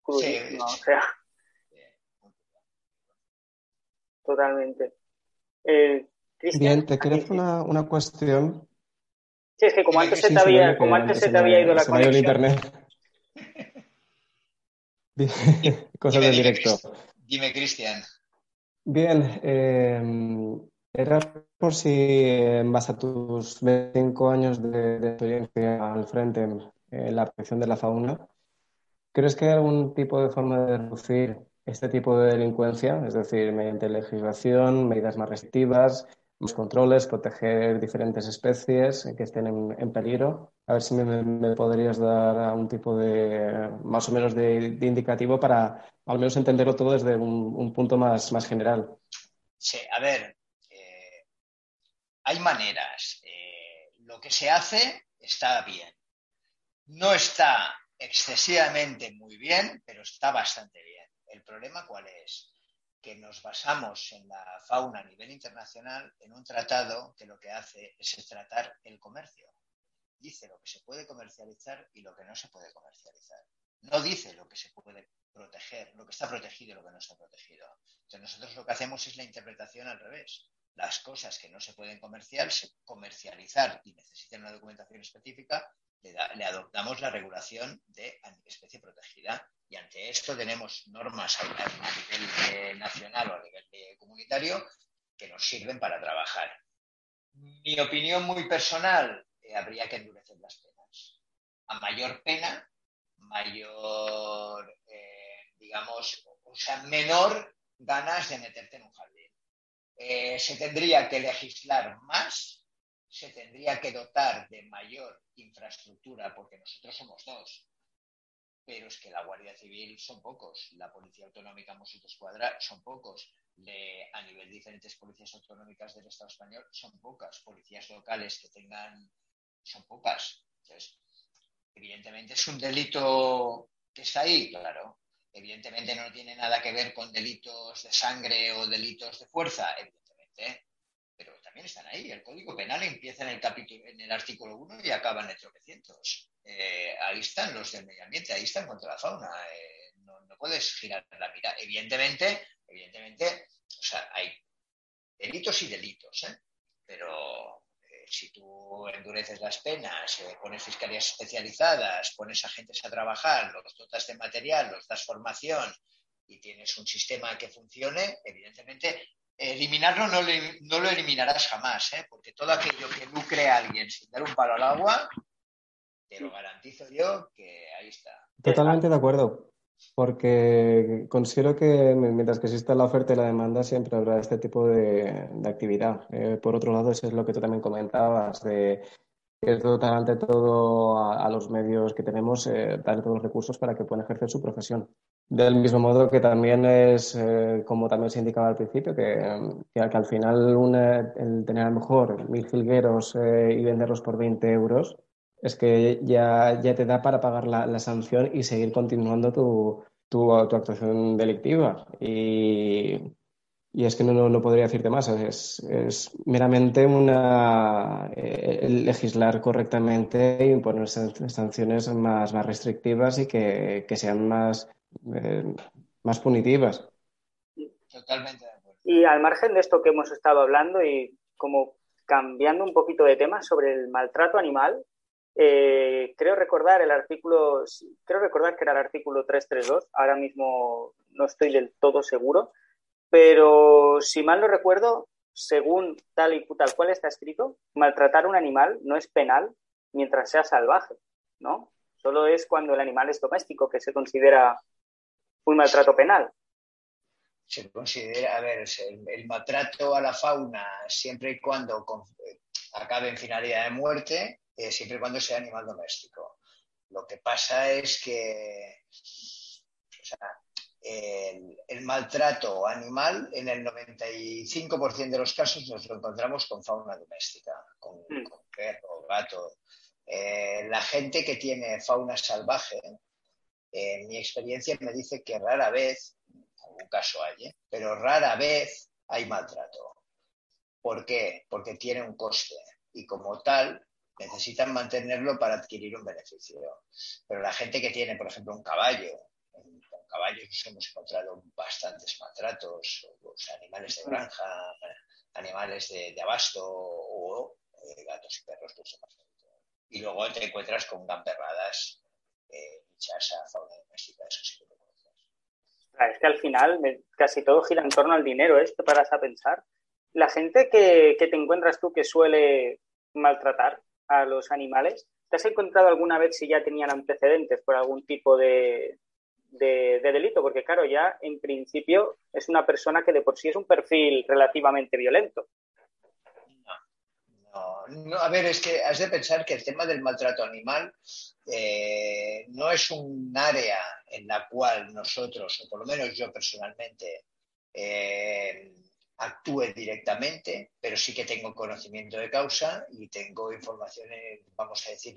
crudísima, o sea. Totalmente. Eh, Bien, te quería hacer una, una, cuestión. Sí, es que como antes se te había, como antes se te había ido la se conexión. el internet. Cosas del directo. Dime, Cristian. Bien, eh, era por si, en base a tus 25 años de, experiencia al frente, eh, la protección de la fauna. ¿Crees que hay algún tipo de forma de reducir este tipo de delincuencia? Es decir, mediante legislación, medidas más restrictivas, más controles, proteger diferentes especies que estén en, peligro. A ver si me, podrías dar un tipo de, más o menos, de, indicativo para al menos entenderlo todo desde un, punto más, más general. Sí, a ver, hay maneras. Eh, lo que se hace está bien. No está excesivamente muy bien, pero está bastante bien. ¿El problema cuál es? Que nos basamos en la fauna a nivel internacional en un tratado que lo que hace es tratar el comercio. Dice lo que se puede comercializar y lo que no se puede comercializar. No dice lo que se puede proteger, lo que está protegido y lo que no está protegido. Entonces nosotros lo que hacemos es la interpretación al revés. Las cosas que no se pueden comerciar, comercializar y necesitan una documentación específica, le, adoptamos la regulación de especie protegida y ante esto tenemos normas a, nivel nacional o a nivel comunitario que nos sirven para trabajar. Mi opinión muy personal, eh, habría que endurecer las penas. A mayor pena, mayor, eh, digamos, o sea, menor ganas de meterte en un jardín. Se tendría que legislar más, se tendría que dotar de mayor infraestructura, porque nosotros somos dos pero es que la Guardia Civil son pocos, la Policía Autonómica Mossos Escuadra son pocos, a nivel de diferentes policías autonómicas del Estado español son pocas, policías locales que tengan son pocas. Entonces, evidentemente es un delito que está ahí, claro. Evidentemente no tiene nada que ver con delitos de sangre o delitos de fuerza, evidentemente, pero también están ahí. El Código Penal empieza en el capítulo, en el artículo 1 y acaba en el 300. Eh, ahí están los del medio ambiente, ahí están contra la fauna. Eh, no, puedes girar la mirada. Evidentemente, evidentemente, o sea, hay delitos y delitos, ¿eh? pero si tú endureces las penas, pones fiscalías especializadas, pones agentes a trabajar, los dotas de material, los das formación y tienes un sistema que funcione, evidentemente eliminarlo no, no lo eliminarás jamás, ¿eh? porque todo aquello que lucre a alguien sin dar un palo al agua, te lo garantizo yo que ahí está. Totalmente de acuerdo, porque considero que mientras que exista la oferta y la demanda siempre habrá este tipo de, actividad. Eh, por otro lado, eso es lo que tú también comentabas, de que dotar ante todo a, los medios que tenemos, eh, dar todos los recursos para que puedan ejercer su profesión. Del mismo modo que también es, eh, como también se indicaba al principio, que, al final el tener a lo mejor mil jilgueros eh, y venderlos por 20 euros, es que ya, ya te da para pagar la, la sanción y seguir continuando tu, tu, tu actuación delictiva. Y, y es que no, no, podría decirte más, es, es meramente una eh, legislar correctamente y imponer sanciones más, más restrictivas y que, que sean más eh, más punitivas. Totalmente de acuerdo. Y al margen de esto que hemos estado hablando y como cambiando un poquito de tema sobre el maltrato animal, eh, creo recordar el artículo, creo recordar que era el artículo 332, ahora mismo no estoy del todo seguro, pero si mal no recuerdo, según tal y tal cual está escrito, maltratar a un animal no es penal mientras sea salvaje, ¿no? Solo es cuando el animal es doméstico que se considera un maltrato penal. Se considera, a ver, el, maltrato a la fauna siempre y cuando acabe en finalidad de muerte, eh, siempre y cuando sea animal doméstico. Lo que pasa es que el, maltrato animal en el 95% de los casos nos lo encontramos con fauna doméstica, con, mm. perro, gato. Eh, la gente que tiene fauna salvaje en mi experiencia me dice que rara vez, algún caso hay, ¿eh? pero rara vez hay maltrato. ¿Por qué? Porque tiene un coste y como tal necesitan mantenerlo para adquirir un beneficio. Pero la gente que tiene, por ejemplo, un caballo, con caballos hemos encontrado bastantes maltratos, los animales de granja, animales de, abasto o eh, gatos y perros, pues Y luego te encuentras con gamperradas eh, fauna doméstica, eso sí que lo conoces. Es que al final casi todo gira en torno al dinero, ¿eh? Te paras a pensar. La gente que, te encuentras tú que suele maltratar a los animales, ¿te has encontrado alguna vez si ya tenían antecedentes por algún tipo de, de, delito? Porque claro, ya en principio es una persona que de por sí es un perfil relativamente violento. No, no, a ver, es que has de pensar que el tema del maltrato animal eh, no es un área en la cual nosotros, o por lo menos yo personalmente, eh, actúe directamente, pero sí que tengo conocimiento de causa y tengo información, vamos a decir,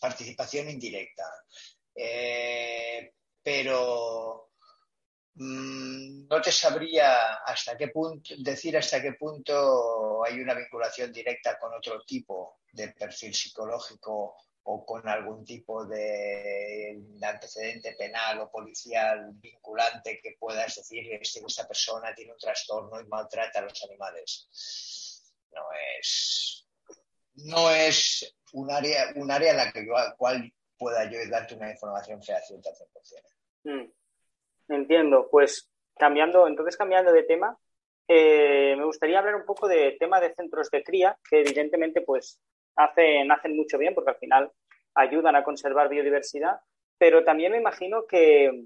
participación indirecta. Eh, pero mm, no te sabría hasta qué punto decir hasta qué punto hay una vinculación directa con otro tipo de perfil psicológico o con algún tipo de antecedente penal o policial vinculante que puedas decir que esta persona tiene un trastorno y maltrata a los animales. No es, no es un área, un área en la que cual pueda yo darte una información fehaciente al 100%. Mm, entiendo. Pues cambiando, entonces cambiando de tema, eh, me gustaría hablar un poco de tema de centros de cría, que evidentemente pues hacen, mucho bien porque al final ayudan a conservar biodiversidad, pero también me imagino que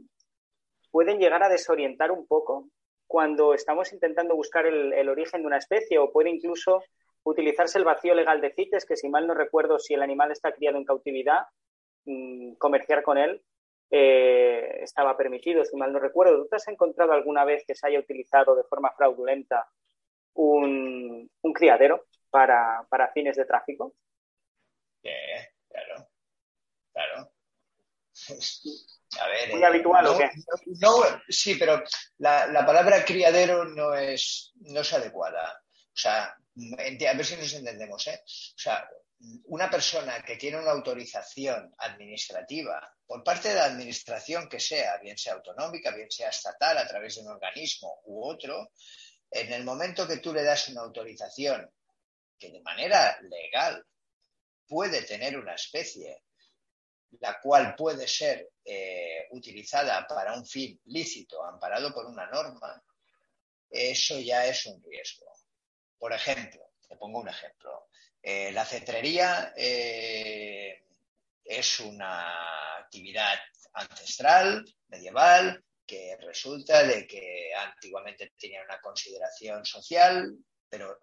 pueden llegar a desorientar un poco cuando estamos intentando buscar el, origen de una especie o puede incluso utilizarse el vacío legal de CITES, que si mal no recuerdo, si el animal está criado en cautividad, mm, comerciar con él eh, estaba permitido, si mal no recuerdo. ¿Tú te has encontrado alguna vez que se haya utilizado de forma fraudulenta un, criadero para, fines de tráfico? Claro. Claro. A ver, ¿Muy habitual o qué? sí, pero la, palabra criadero no es, no es adecuada. O sea, a ver si nos entendemos, ¿eh? O sea, una persona que tiene una autorización administrativa por parte de la administración que sea, bien sea autonómica, bien sea estatal, a través de un organismo u otro, en el momento que tú le das una autorización que de manera legal puede tener una especie la cual puede ser eh, utilizada para un fin lícito, amparado por una norma, eso ya es un riesgo. Por ejemplo, te pongo un ejemplo. Eh, la cetrería eh, es una actividad ancestral, medieval, que resulta de que antiguamente tenía una consideración social, pero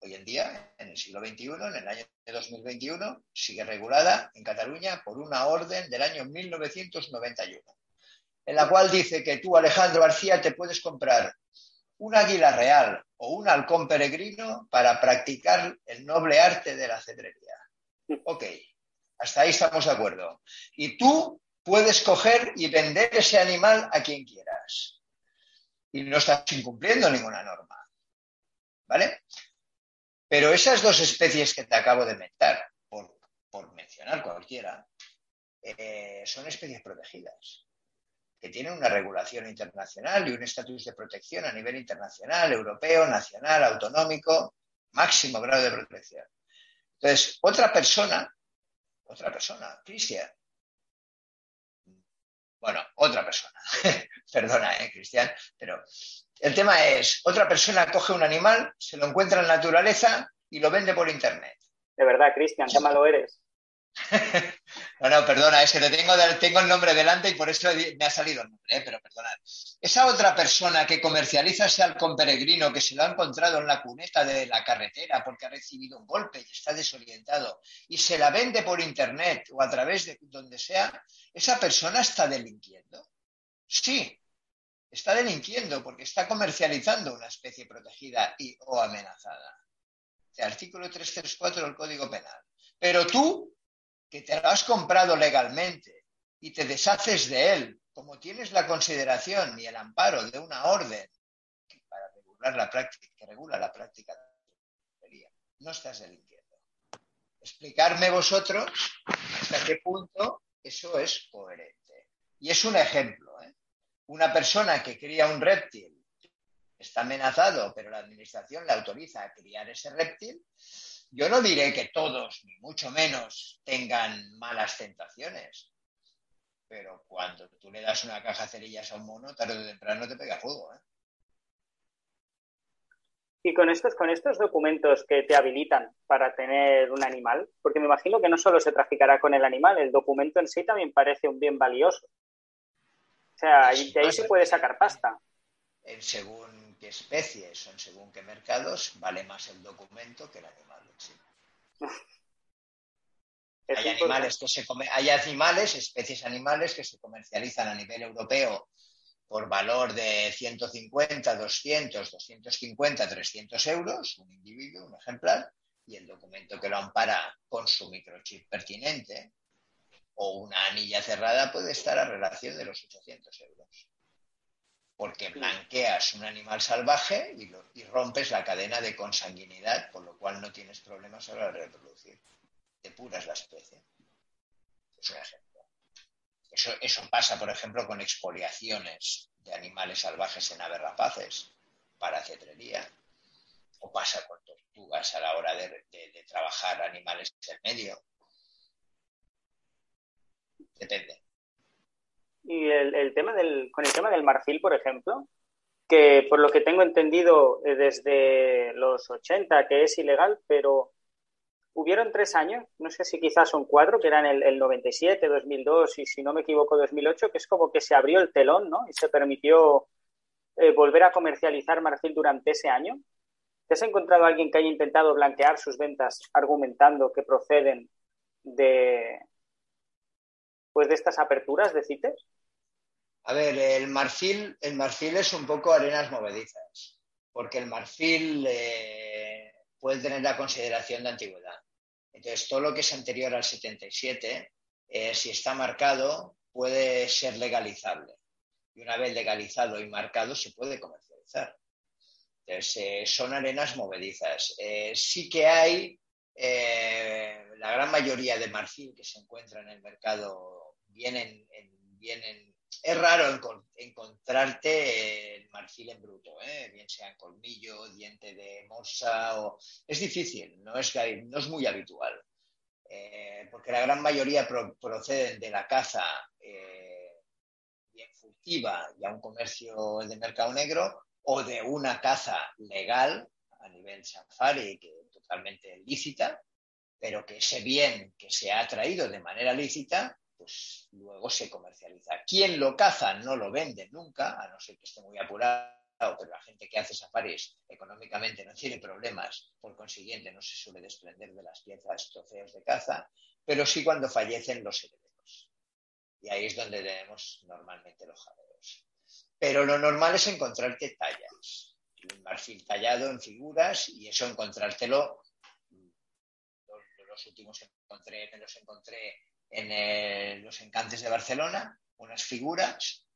hoy en día, en el siglo XXI, en el año 2021, sigue regulada en Cataluña por una orden del año 1991, en la cual dice que tú, Alejandro García, te puedes comprar un águila real o un halcón peregrino para practicar el noble arte de la cedrería. Ok, hasta ahí estamos de acuerdo. Y tú puedes coger y vender ese animal a quien quieras. Y no estás incumpliendo ninguna norma. ¿Vale? Pero esas dos especies que te acabo de mentar, por, mencionar cualquiera, eh, son especies protegidas, que tienen una regulación internacional y un estatus de protección a nivel internacional, europeo, nacional, autonómico, máximo grado de protección. Entonces, otra persona, otra persona, Cristian, bueno, otra persona, perdona, eh, Cristian, pero el tema es, otra persona coge un animal, se lo encuentra en la naturaleza y lo vende por internet. De verdad, Cristian, qué malo eres. no, no, perdona, es que te tengo, tengo, el nombre delante y por eso me ha salido el nombre, eh, pero perdonad. Esa otra persona que comercializa ese halcón peregrino que se lo ha encontrado en la cuneta de la carretera porque ha recibido un golpe y está desorientado y se la vende por internet o a través de donde sea, esa persona está delinquiendo. Sí, está delinquiendo porque está comercializando una especie protegida y o amenazada. El artículo 334 del Código Penal. Pero tú, que te lo has comprado legalmente y te deshaces de él, como tienes la consideración y el amparo de una orden para regular la práctica, que regula la práctica de no estás delinquiendo. Explicarme vosotros hasta qué punto eso es coherente. Y es un ejemplo. ¿eh? Una persona que cría un reptil está amenazado, pero la administración le autoriza a criar ese reptil, yo no diré que todos, ni mucho menos, tengan malas tentaciones. Pero cuando tú le das una caja de cerillas a un mono, tarde o temprano te pega fuego. ¿eh? Y con estos, con estos documentos que te habilitan para tener un animal, porque me imagino que no solo se traficará con el animal, el documento en sí también parece un bien valioso. O sea, de ahí se puede sacar pasta. En según qué especies o en según qué mercados, vale más el documento que el animal hay animales que se hay animales, especies animales que se comercializan a nivel europeo por valor de 150, 200, 250, 300 euros, un individuo, un ejemplar, y el documento que lo ampara con su microchip pertinente o una anilla cerrada puede estar a relación de los 800 euros. Porque blanqueas un animal salvaje y, y rompes la cadena de consanguinidad, por lo cual no tienes problemas a la hora de reproducir. Depuras la especie. Es un ejemplo. Eso, pasa, por ejemplo, con expoliaciones de animales salvajes en aves rapaces para cetrería. O pasa con tortugas a la hora de, trabajar animales del medio. Depende. Y el, tema del, con el tema del marfil, por ejemplo, que por lo que tengo entendido eh, desde los 80 que es ilegal, pero hubieron tres años, no sé si quizás son cuatro, que eran el, el 97, 2002 y si no me equivoco 2008, que es como que se abrió el telón, ¿no? Y se permitió eh, volver a comercializar marfil durante ese año. ¿Te has encontrado alguien que haya intentado blanquear sus ventas argumentando que proceden de, pues de estas aperturas de CITES? A ver, el marfil, el marfil es un poco arenas movedizas, porque el marfil eh, puede tener la consideración de antigüedad. Entonces, todo lo que es anterior al 77, eh, si está marcado, puede ser legalizable. Y una vez legalizado y marcado, se puede comercializar. Entonces, eh, son arenas movedizas. Eh, sí que hay la gran mayoría de marfil que se encuentra en el mercado vienen, vienen es raro encontrarte el marfil en bruto, ¿eh? bien sea en colmillo, diente de morsa, o... es difícil, no es, no es muy habitual, eh, porque la gran mayoría proceden de la caza eh, bien furtiva y a un comercio de mercado negro, o de una caza legal a nivel safari, que totalmente lícita, pero que ese bien que se ha traído de manera lícita pues luego se comercializa. Quien lo caza no lo vende nunca, a no ser que esté muy apurado, pero la gente que hace safaris económicamente no tiene problemas, por consiguiente no se suele desprender de las piezas, trofeos de caza, pero sí cuando fallecen los herederos. Y ahí es donde tenemos normalmente los jaleos. Pero lo normal es encontrarte tallas, un marfil tallado en figuras y eso encontrártelo. Los, los últimos que encontré, me los encontré en los encantes de Barcelona, unas figuras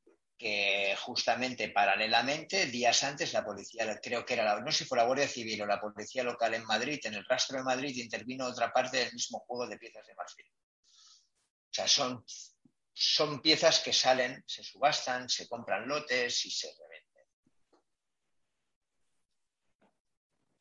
que justamente paralelamente, días antes, la policía, creo que era la, no sé si fue la Guardia Civil o la policía local en Madrid, en el rastro de Madrid, intervino otra parte del mismo juego de piezas de marfil. O sea, son, son piezas que salen, se subastan, se compran lotes y se revenden.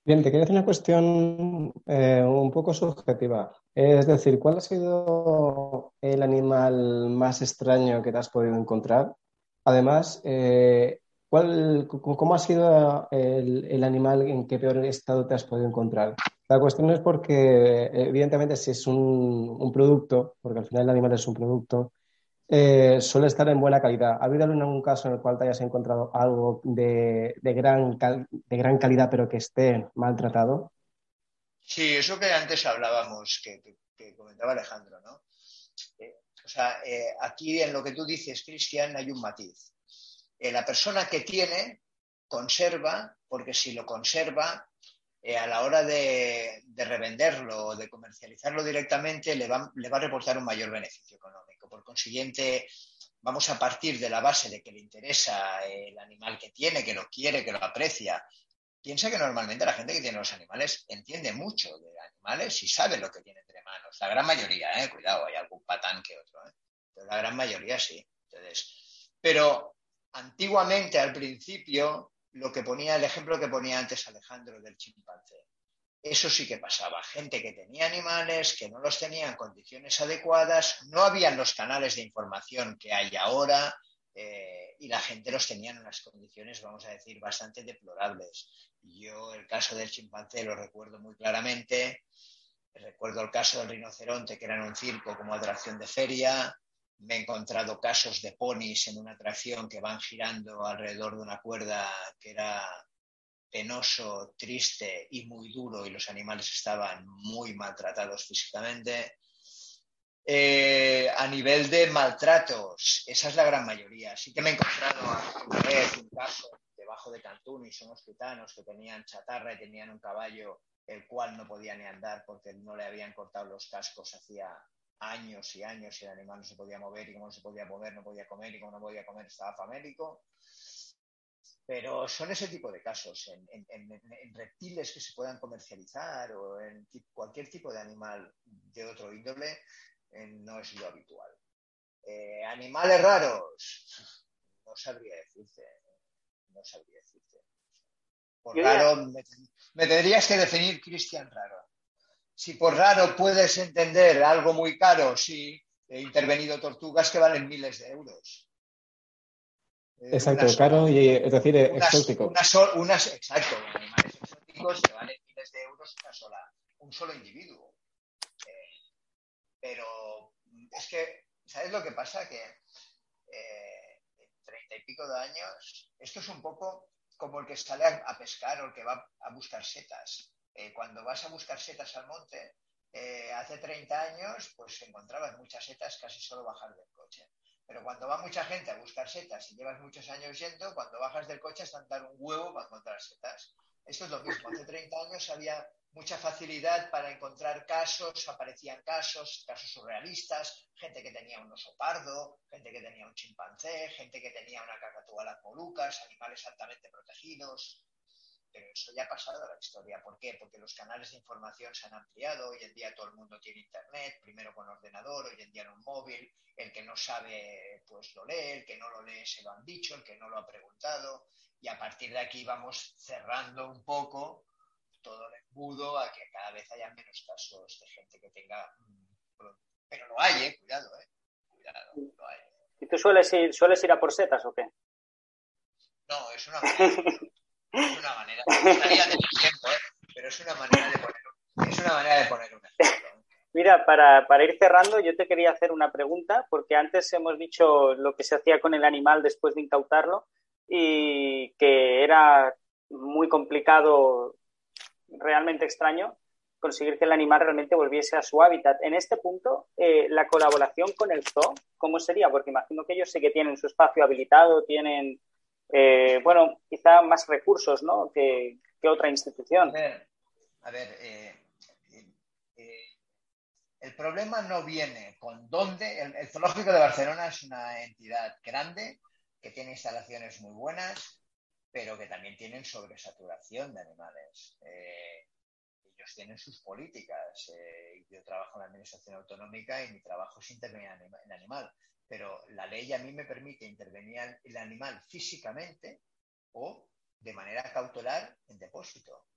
Bien, te quería hacer una cuestión eh, un poco subjetiva. Es decir, ¿cuál ha sido el animal más extraño que te has podido encontrar? Además, eh, ¿cómo ha sido el, animal en qué peor estado te has podido encontrar? La cuestión es porque, evidentemente, si es un, producto, porque al final el animal es un producto, eh, suele estar en buena calidad. ¿Ha habido algún caso en el cual te hayas encontrado algo de, gran, de gran calidad pero que esté maltratado? Sí, eso que antes hablábamos, que, comentaba Alejandro, ¿no? Eh, o sea, eh, aquí en lo que tú dices, Cristian, hay un matiz. Eh, la persona que tiene conserva, porque si lo conserva, a la hora de, revenderlo o de comercializarlo directamente, le va, le va a reportar un mayor beneficio económico. Por consiguiente, vamos a partir de la base de que le interesa el animal que tiene, que lo quiere, que lo aprecia piensa que normalmente la gente que tiene los animales entiende mucho de animales y sabe lo que tiene entre manos. La gran mayoría, ¿eh? cuidado, hay algún patán que otro, ¿eh? pero la gran mayoría sí. Entonces, pero antiguamente, al principio, lo que ponía, el ejemplo que ponía antes Alejandro del chimpancé, eso sí que pasaba. Gente que tenía animales, que no los tenía en condiciones adecuadas, no habían los canales de información que hay ahora, eh, y la gente los tenía en unas condiciones, vamos a decir, bastante deplorables. Yo el caso del chimpancé lo recuerdo muy claramente, recuerdo el caso del rinoceronte, que era en un circo como atracción de feria, me he encontrado casos de ponis en una atracción que van girando alrededor de una cuerda que era penoso, triste y muy duro y los animales estaban muy maltratados físicamente. Eh, a nivel de maltratos, esa es la gran mayoría. Sí que me he encontrado una vez un caso debajo de Cantún y son gitanos que tenían chatarra y tenían un caballo el cual no podía ni andar porque no le habían cortado los cascos hacía años y años y el animal no se podía mover y como no se podía mover no podía comer y como no podía comer estaba famélico. Pero son ese tipo de casos. En, reptiles que se puedan comercializar o en cualquier tipo de animal de otro índole, eh, no es lo habitual. Eh, animales raros, no sabría decirte. No sabría decirte. Por raro, me, me, tendrías que definir Cristian raro. Si por raro puedes entender algo muy caro, sí, he intervenido tortugas que valen miles de euros. Eh, exacto, caro y es decir, exótico. exacto, animales exóticos que valen miles de euros una sola, un solo individuo. Eh, pero es que, ¿sabes lo que pasa? Que eh, treinta y pico de años, esto es un poco como el que sale a, pescar o el que va a buscar setas. cuando vas a buscar setas al monte, hace 30 años, pues encontrabas muchas setas casi solo bajar del coche. Pero cuando va mucha gente a buscar setas y llevas muchos años yendo, cuando bajas del coche están dar un huevo para encontrar setas. Esto es lo mismo. Hace 30 años había mucha facilidad para encontrar casos, aparecían casos, casos surrealistas, gente que tenía un oso pardo, gente que tenía un chimpancé, gente que tenía una cacatúa las molucas, animales altamente protegidos pero eso ya ha pasado a la historia. ¿Por qué? Porque los canales de información se han ampliado, hoy en día todo el mundo tiene internet, primero con ordenador, hoy en día en un móvil, el que no sabe pues lo lee, el que no lo lee se lo han dicho, el que no lo ha preguntado, y a partir de aquí vamos cerrando un poco todo el embudo a que cada vez haya menos casos de gente que tenga... Pero lo hay, ¿eh? Cuidado, ¿eh? Cuidado, lo hay. ¿Y tú sueles ir, sueles ir a por setas o qué? No, es una es una manera, tiempo, ¿eh? pero es una manera de poner, es una manera de poner un ejemplo. Mira, para, para, ir cerrando, yo te quería hacer una pregunta, porque antes hemos dicho lo que se hacía con el animal después de incautarlo y que era muy complicado, realmente extraño, conseguir que el animal realmente volviese a su hábitat. En este punto, eh, la colaboración con el zoo, ¿cómo sería? Porque imagino que ellos sí que tienen su espacio habilitado, tienen eh, bueno, quizá más recursos ¿no? que, otra institución. A ver, eh, eh, el problema no viene con dónde. El, Zoológico de Barcelona es una entidad grande que tiene instalaciones muy buenas, pero que también tienen sobresaturación de animales. ellos tienen sus políticas. yo trabajo en la administración autonómica y mi trabajo es intervenir en animal pero la ley a mí me permite intervenir el animal físicamente o de manera cautelar en depósito.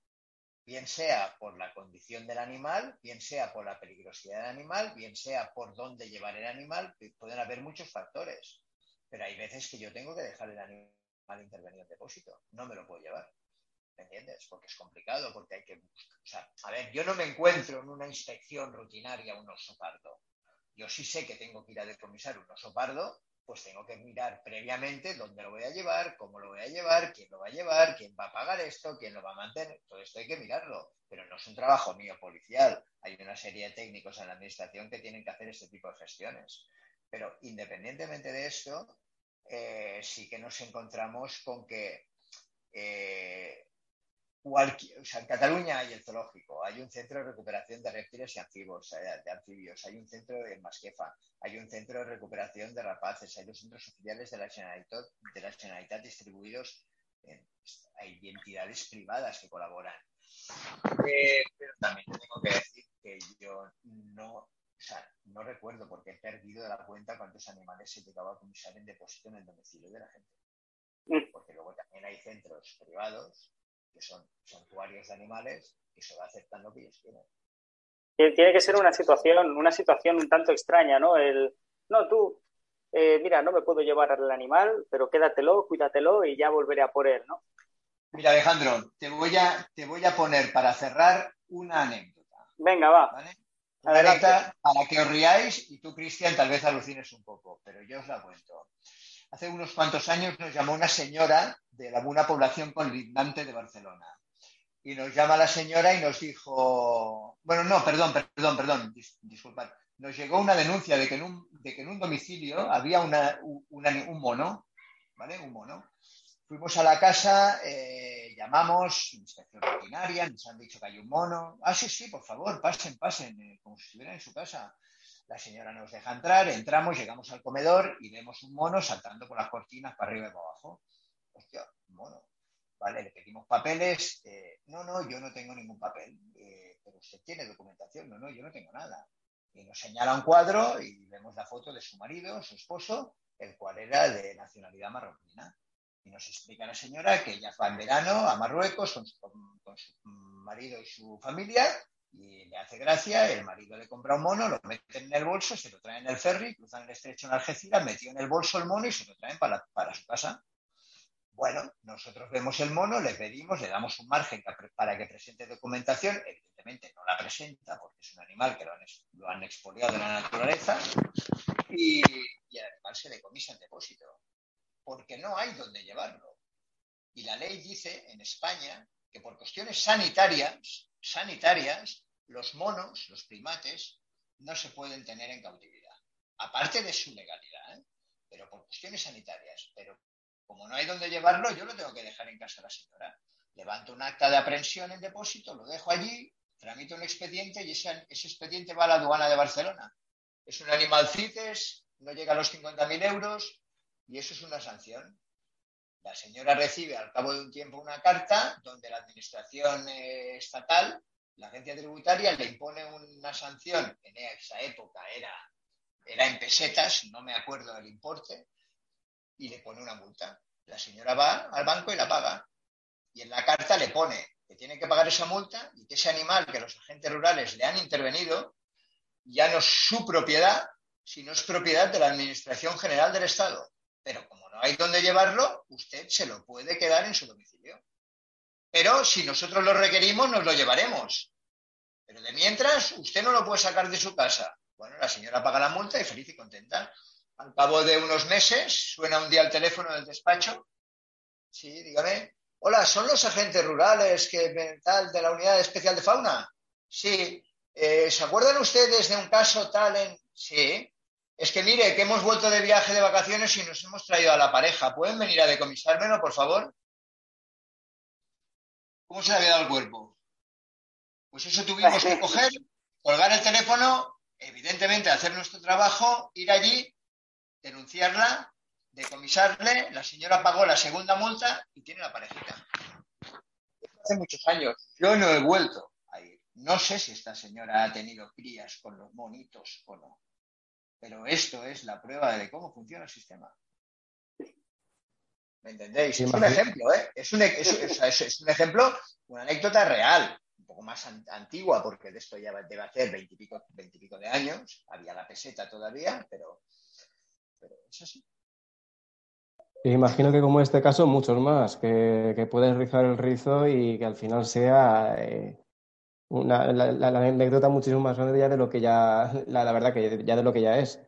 Bien sea por la condición del animal, bien sea por la peligrosidad del animal, bien sea por dónde llevar el animal, pueden haber muchos factores. Pero hay veces que yo tengo que dejar el animal intervenir en depósito. No me lo puedo llevar. ¿Me entiendes? Porque es complicado, porque hay que buscar. O sea, a ver, yo no me encuentro en una inspección rutinaria un oso pardo yo sí sé que tengo que ir a decomisar un oso pardo, pues tengo que mirar previamente dónde lo voy a llevar, cómo lo voy a llevar, quién lo va a llevar, quién va a pagar esto, quién lo va a mantener. Todo esto hay que mirarlo, pero no es un trabajo mío policial. Hay una serie de técnicos en la administración que tienen que hacer este tipo de gestiones. Pero independientemente de esto, eh, sí que nos encontramos con que eh, o sea, en Cataluña hay el zoológico, hay un centro de recuperación de reptiles y anfibios, eh, de anfibios, hay un centro en Masquefa, hay un centro de recuperación de rapaces, hay dos centros oficiales de la Generalitat, de la Generalitat distribuidos, hay entidades privadas que colaboran. Pero también tengo que decir que yo no, sea, no recuerdo porque he perdido de la cuenta cuántos animales se llegaba a comisar en depósito en el domicilio de la gente. Mm. Porque luego también hay centros privados que son santuarios de animales, y se va aceptando que ellos quieren. Tiene que ser una situación, una situación un tanto extraña, ¿no? El, no, tú, eh, mira, no me puedo llevar al animal, pero quédatelo, cuídatelo y ya volveré a por él, ¿no? Mira, Alejandro, te voy a, te voy a poner para cerrar una anécdota. Venga, va. Una anécdota para que os riáis y tú, Cristian, tal vez alucines un poco, pero yo os la cuento. Hace unos cuantos años nos llamó una señora de la, una población colindante de Barcelona. Y nos llama la señora y nos dijo, bueno, no, perdón, perdón, perdón, disculpad. Nos llegó una denuncia de que en un, de que en un domicilio había una, un mono, ¿vale? Un mono Fuimos a la casa, eh, llamamos, inspección rutinaria, nos han dicho que hay un mono. Ah, sí, sí, por favor, pasen, pasen, eh, como si estuvieran en su casa. La señora nos deja entrar, entramos, llegamos al comedor y vemos un mono saltando por las cortinas para arriba y para abajo. Hostia, mono. Vale, le pedimos papeles. Eh, no, no, yo no tengo ningún papel. pero usted tiene documentación. No, no, yo no tengo nada. Y nos señala un cuadro y vemos la foto de su marido, su esposo, el cual era de nacionalidad marroquina. Y nos explica la señora que ella va en verano a Marruecos con su, marido y su familia y le hace gracia, el marido le compra un mono, lo mete en el bolso, se lo trae en el ferry, cruzan el estrecho en Algeciras, metió en el bolso el mono y se lo traen para, su casa. Bueno, nosotros vemos el mono, le pedimos, le damos un margen para que presente documentación, evidentemente no la presenta porque es un animal que lo han, expoliado en la naturaleza y, y al animal se le comisa en depósito porque no hay donde llevarlo. Y la ley dice en España que por cuestiones sanitarias, sanitarias, los monos, los primates, no se pueden tener en cautividad. Aparte de su legalidad, ¿eh? pero por cuestiones sanitarias. Pero como no hay donde llevarlo, yo lo tengo que dejar en casa de la señora. Levanto un acta de aprehensión en depósito, lo dejo allí, tramito un expediente y ese, ese expediente va a la aduana de Barcelona. Es un animal CITES, no llega a los 50.000 euros, y eso es una sanción. La señora recibe al cabo de un tiempo una carta donde la administración eh, estatal, la agencia tributaria, le impone una sanción, en esa época era, era en pesetas, no me acuerdo del importe, y le pone una multa. La señora va al banco y la paga. Y en la carta le pone que tiene que pagar esa multa y que ese animal que los agentes rurales le han intervenido ya no es su propiedad, sino es propiedad de la Administración General del Estado. Pero como no hay dónde llevarlo, usted se lo puede quedar en su domicilio. Pero si nosotros lo requerimos, nos lo llevaremos. Pero de mientras, usted no lo puede sacar de su casa. Bueno, la señora paga la multa y feliz y contenta. Al cabo de unos meses, suena un día el teléfono del despacho. Sí, dígame. Hola, ¿son los agentes rurales que de la unidad especial de fauna? Sí. Eh, ¿Se acuerdan ustedes de un caso tal en...? Sí. Es que mire, que hemos vuelto de viaje de vacaciones y nos hemos traído a la pareja. ¿Pueden venir a decomisármelo, por favor? ¿Cómo se le había dado el cuerpo? Pues eso tuvimos que coger, colgar el teléfono, evidentemente hacer nuestro trabajo, ir allí, denunciarla, decomisarle, la señora pagó la segunda multa y tiene la parejita. Hace muchos años, yo no he vuelto a ir. No sé si esta señora ha tenido crías con los monitos o no. Pero esto es la prueba de cómo funciona el sistema. ¿Me entendéis? es un ejemplo, ¿eh? Es un, es, un, ejemplo, una anécdota real, un poco más antigua, porque de esto ya debe hacer veintipico, veintipico de años. Había la peseta todavía, pero, pero es así. Imagino que como este caso, muchos más, que, que puedes rizar el rizo y que al final sea eh, una, la, anécdota muchísimo más grande ya de lo que ya, la, verdad que ya de lo que ya es.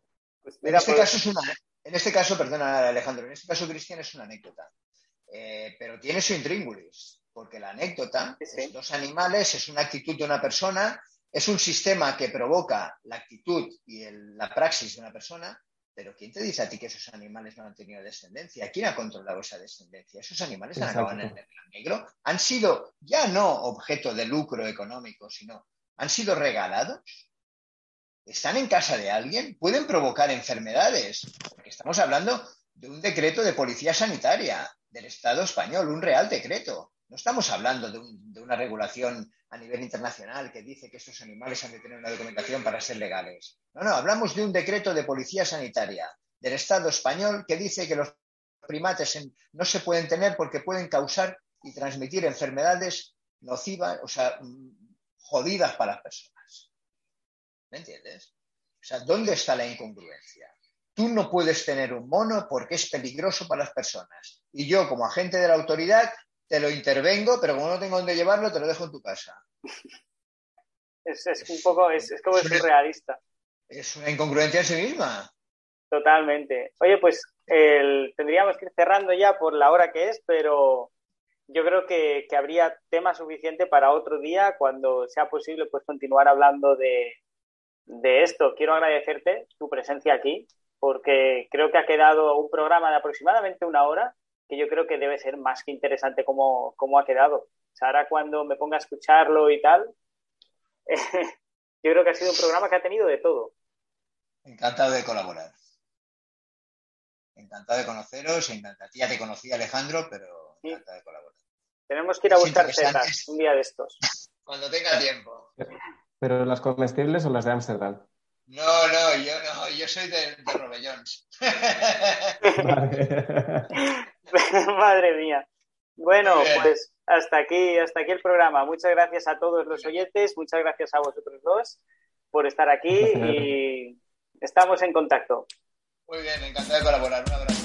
Pues en este caso es una, en este caso, perdona Alejandro, en este caso Cristian es una anécdota, eh, pero tiene su intríngulis, porque la anécdota es dos animales, es una actitud de una persona, es un sistema que provoca la actitud y la praxis de una persona, pero ¿quién te dice a ti que esos animales no han tenido descendencia? ¿Quién ha controlado esa descendencia? Esos animales han acabado en el negro. Han sido ya no objeto de lucro económico, sino han sido regalados. ¿Están en casa de alguien? Pueden provocar enfermedades. Porque estamos hablando de un decreto de policía sanitaria del Estado español, un real decreto. No estamos hablando de, una regulación a nivel internacional que dice que estos animales han de tener una documentación para ser legales. No, no, hablamos de un decreto de policía sanitaria del Estado español que dice que los primates no se pueden tener porque pueden causar y transmitir enfermedades nocivas, o sea, mm, jodidas para las personas. ¿Me entiendes? O sea, ¿dónde está la incongruencia? tú no puedes tener un mono porque es peligroso para las personas. Y yo, como agente de la autoridad, te lo intervengo, pero como no tengo dónde llevarlo, te lo dejo en tu casa. Es, un poco, es, es como surrealista. Es una incongruencia en sí misma. Totalmente. Oye, pues tendríamos que ir cerrando ya por la hora que es, pero yo creo que, habría tema suficiente para otro día, cuando sea posible, pues continuar hablando de, de esto. Quiero agradecerte tu presencia aquí, porque creo que ha quedado un programa de aproximadamente una hora, que yo creo que debe ser más que interesante como, como ha quedado. O sea, ahora cuando me ponga a escucharlo y tal, yo creo que ha sido un programa que ha tenido de todo. Encantado de colaborar. Encantado de conoceros, encantado. Ya te conocí, Alejandro, pero encantado de colaborar. Tenemos que ir a buscar setas un día de estos. Cuando tenga tiempo. ¿Pero las comestibles o las de Ámsterdam? No, no, yo no, yo soy de, de Robellons. Madre mía. Bueno, pues hasta aquí, hasta aquí el programa. Muchas gracias a todos los oyentes, muchas gracias a vosotros dos por estar aquí y estamos en contacto. Muy bien, encantado de colaborar. Un abrazo.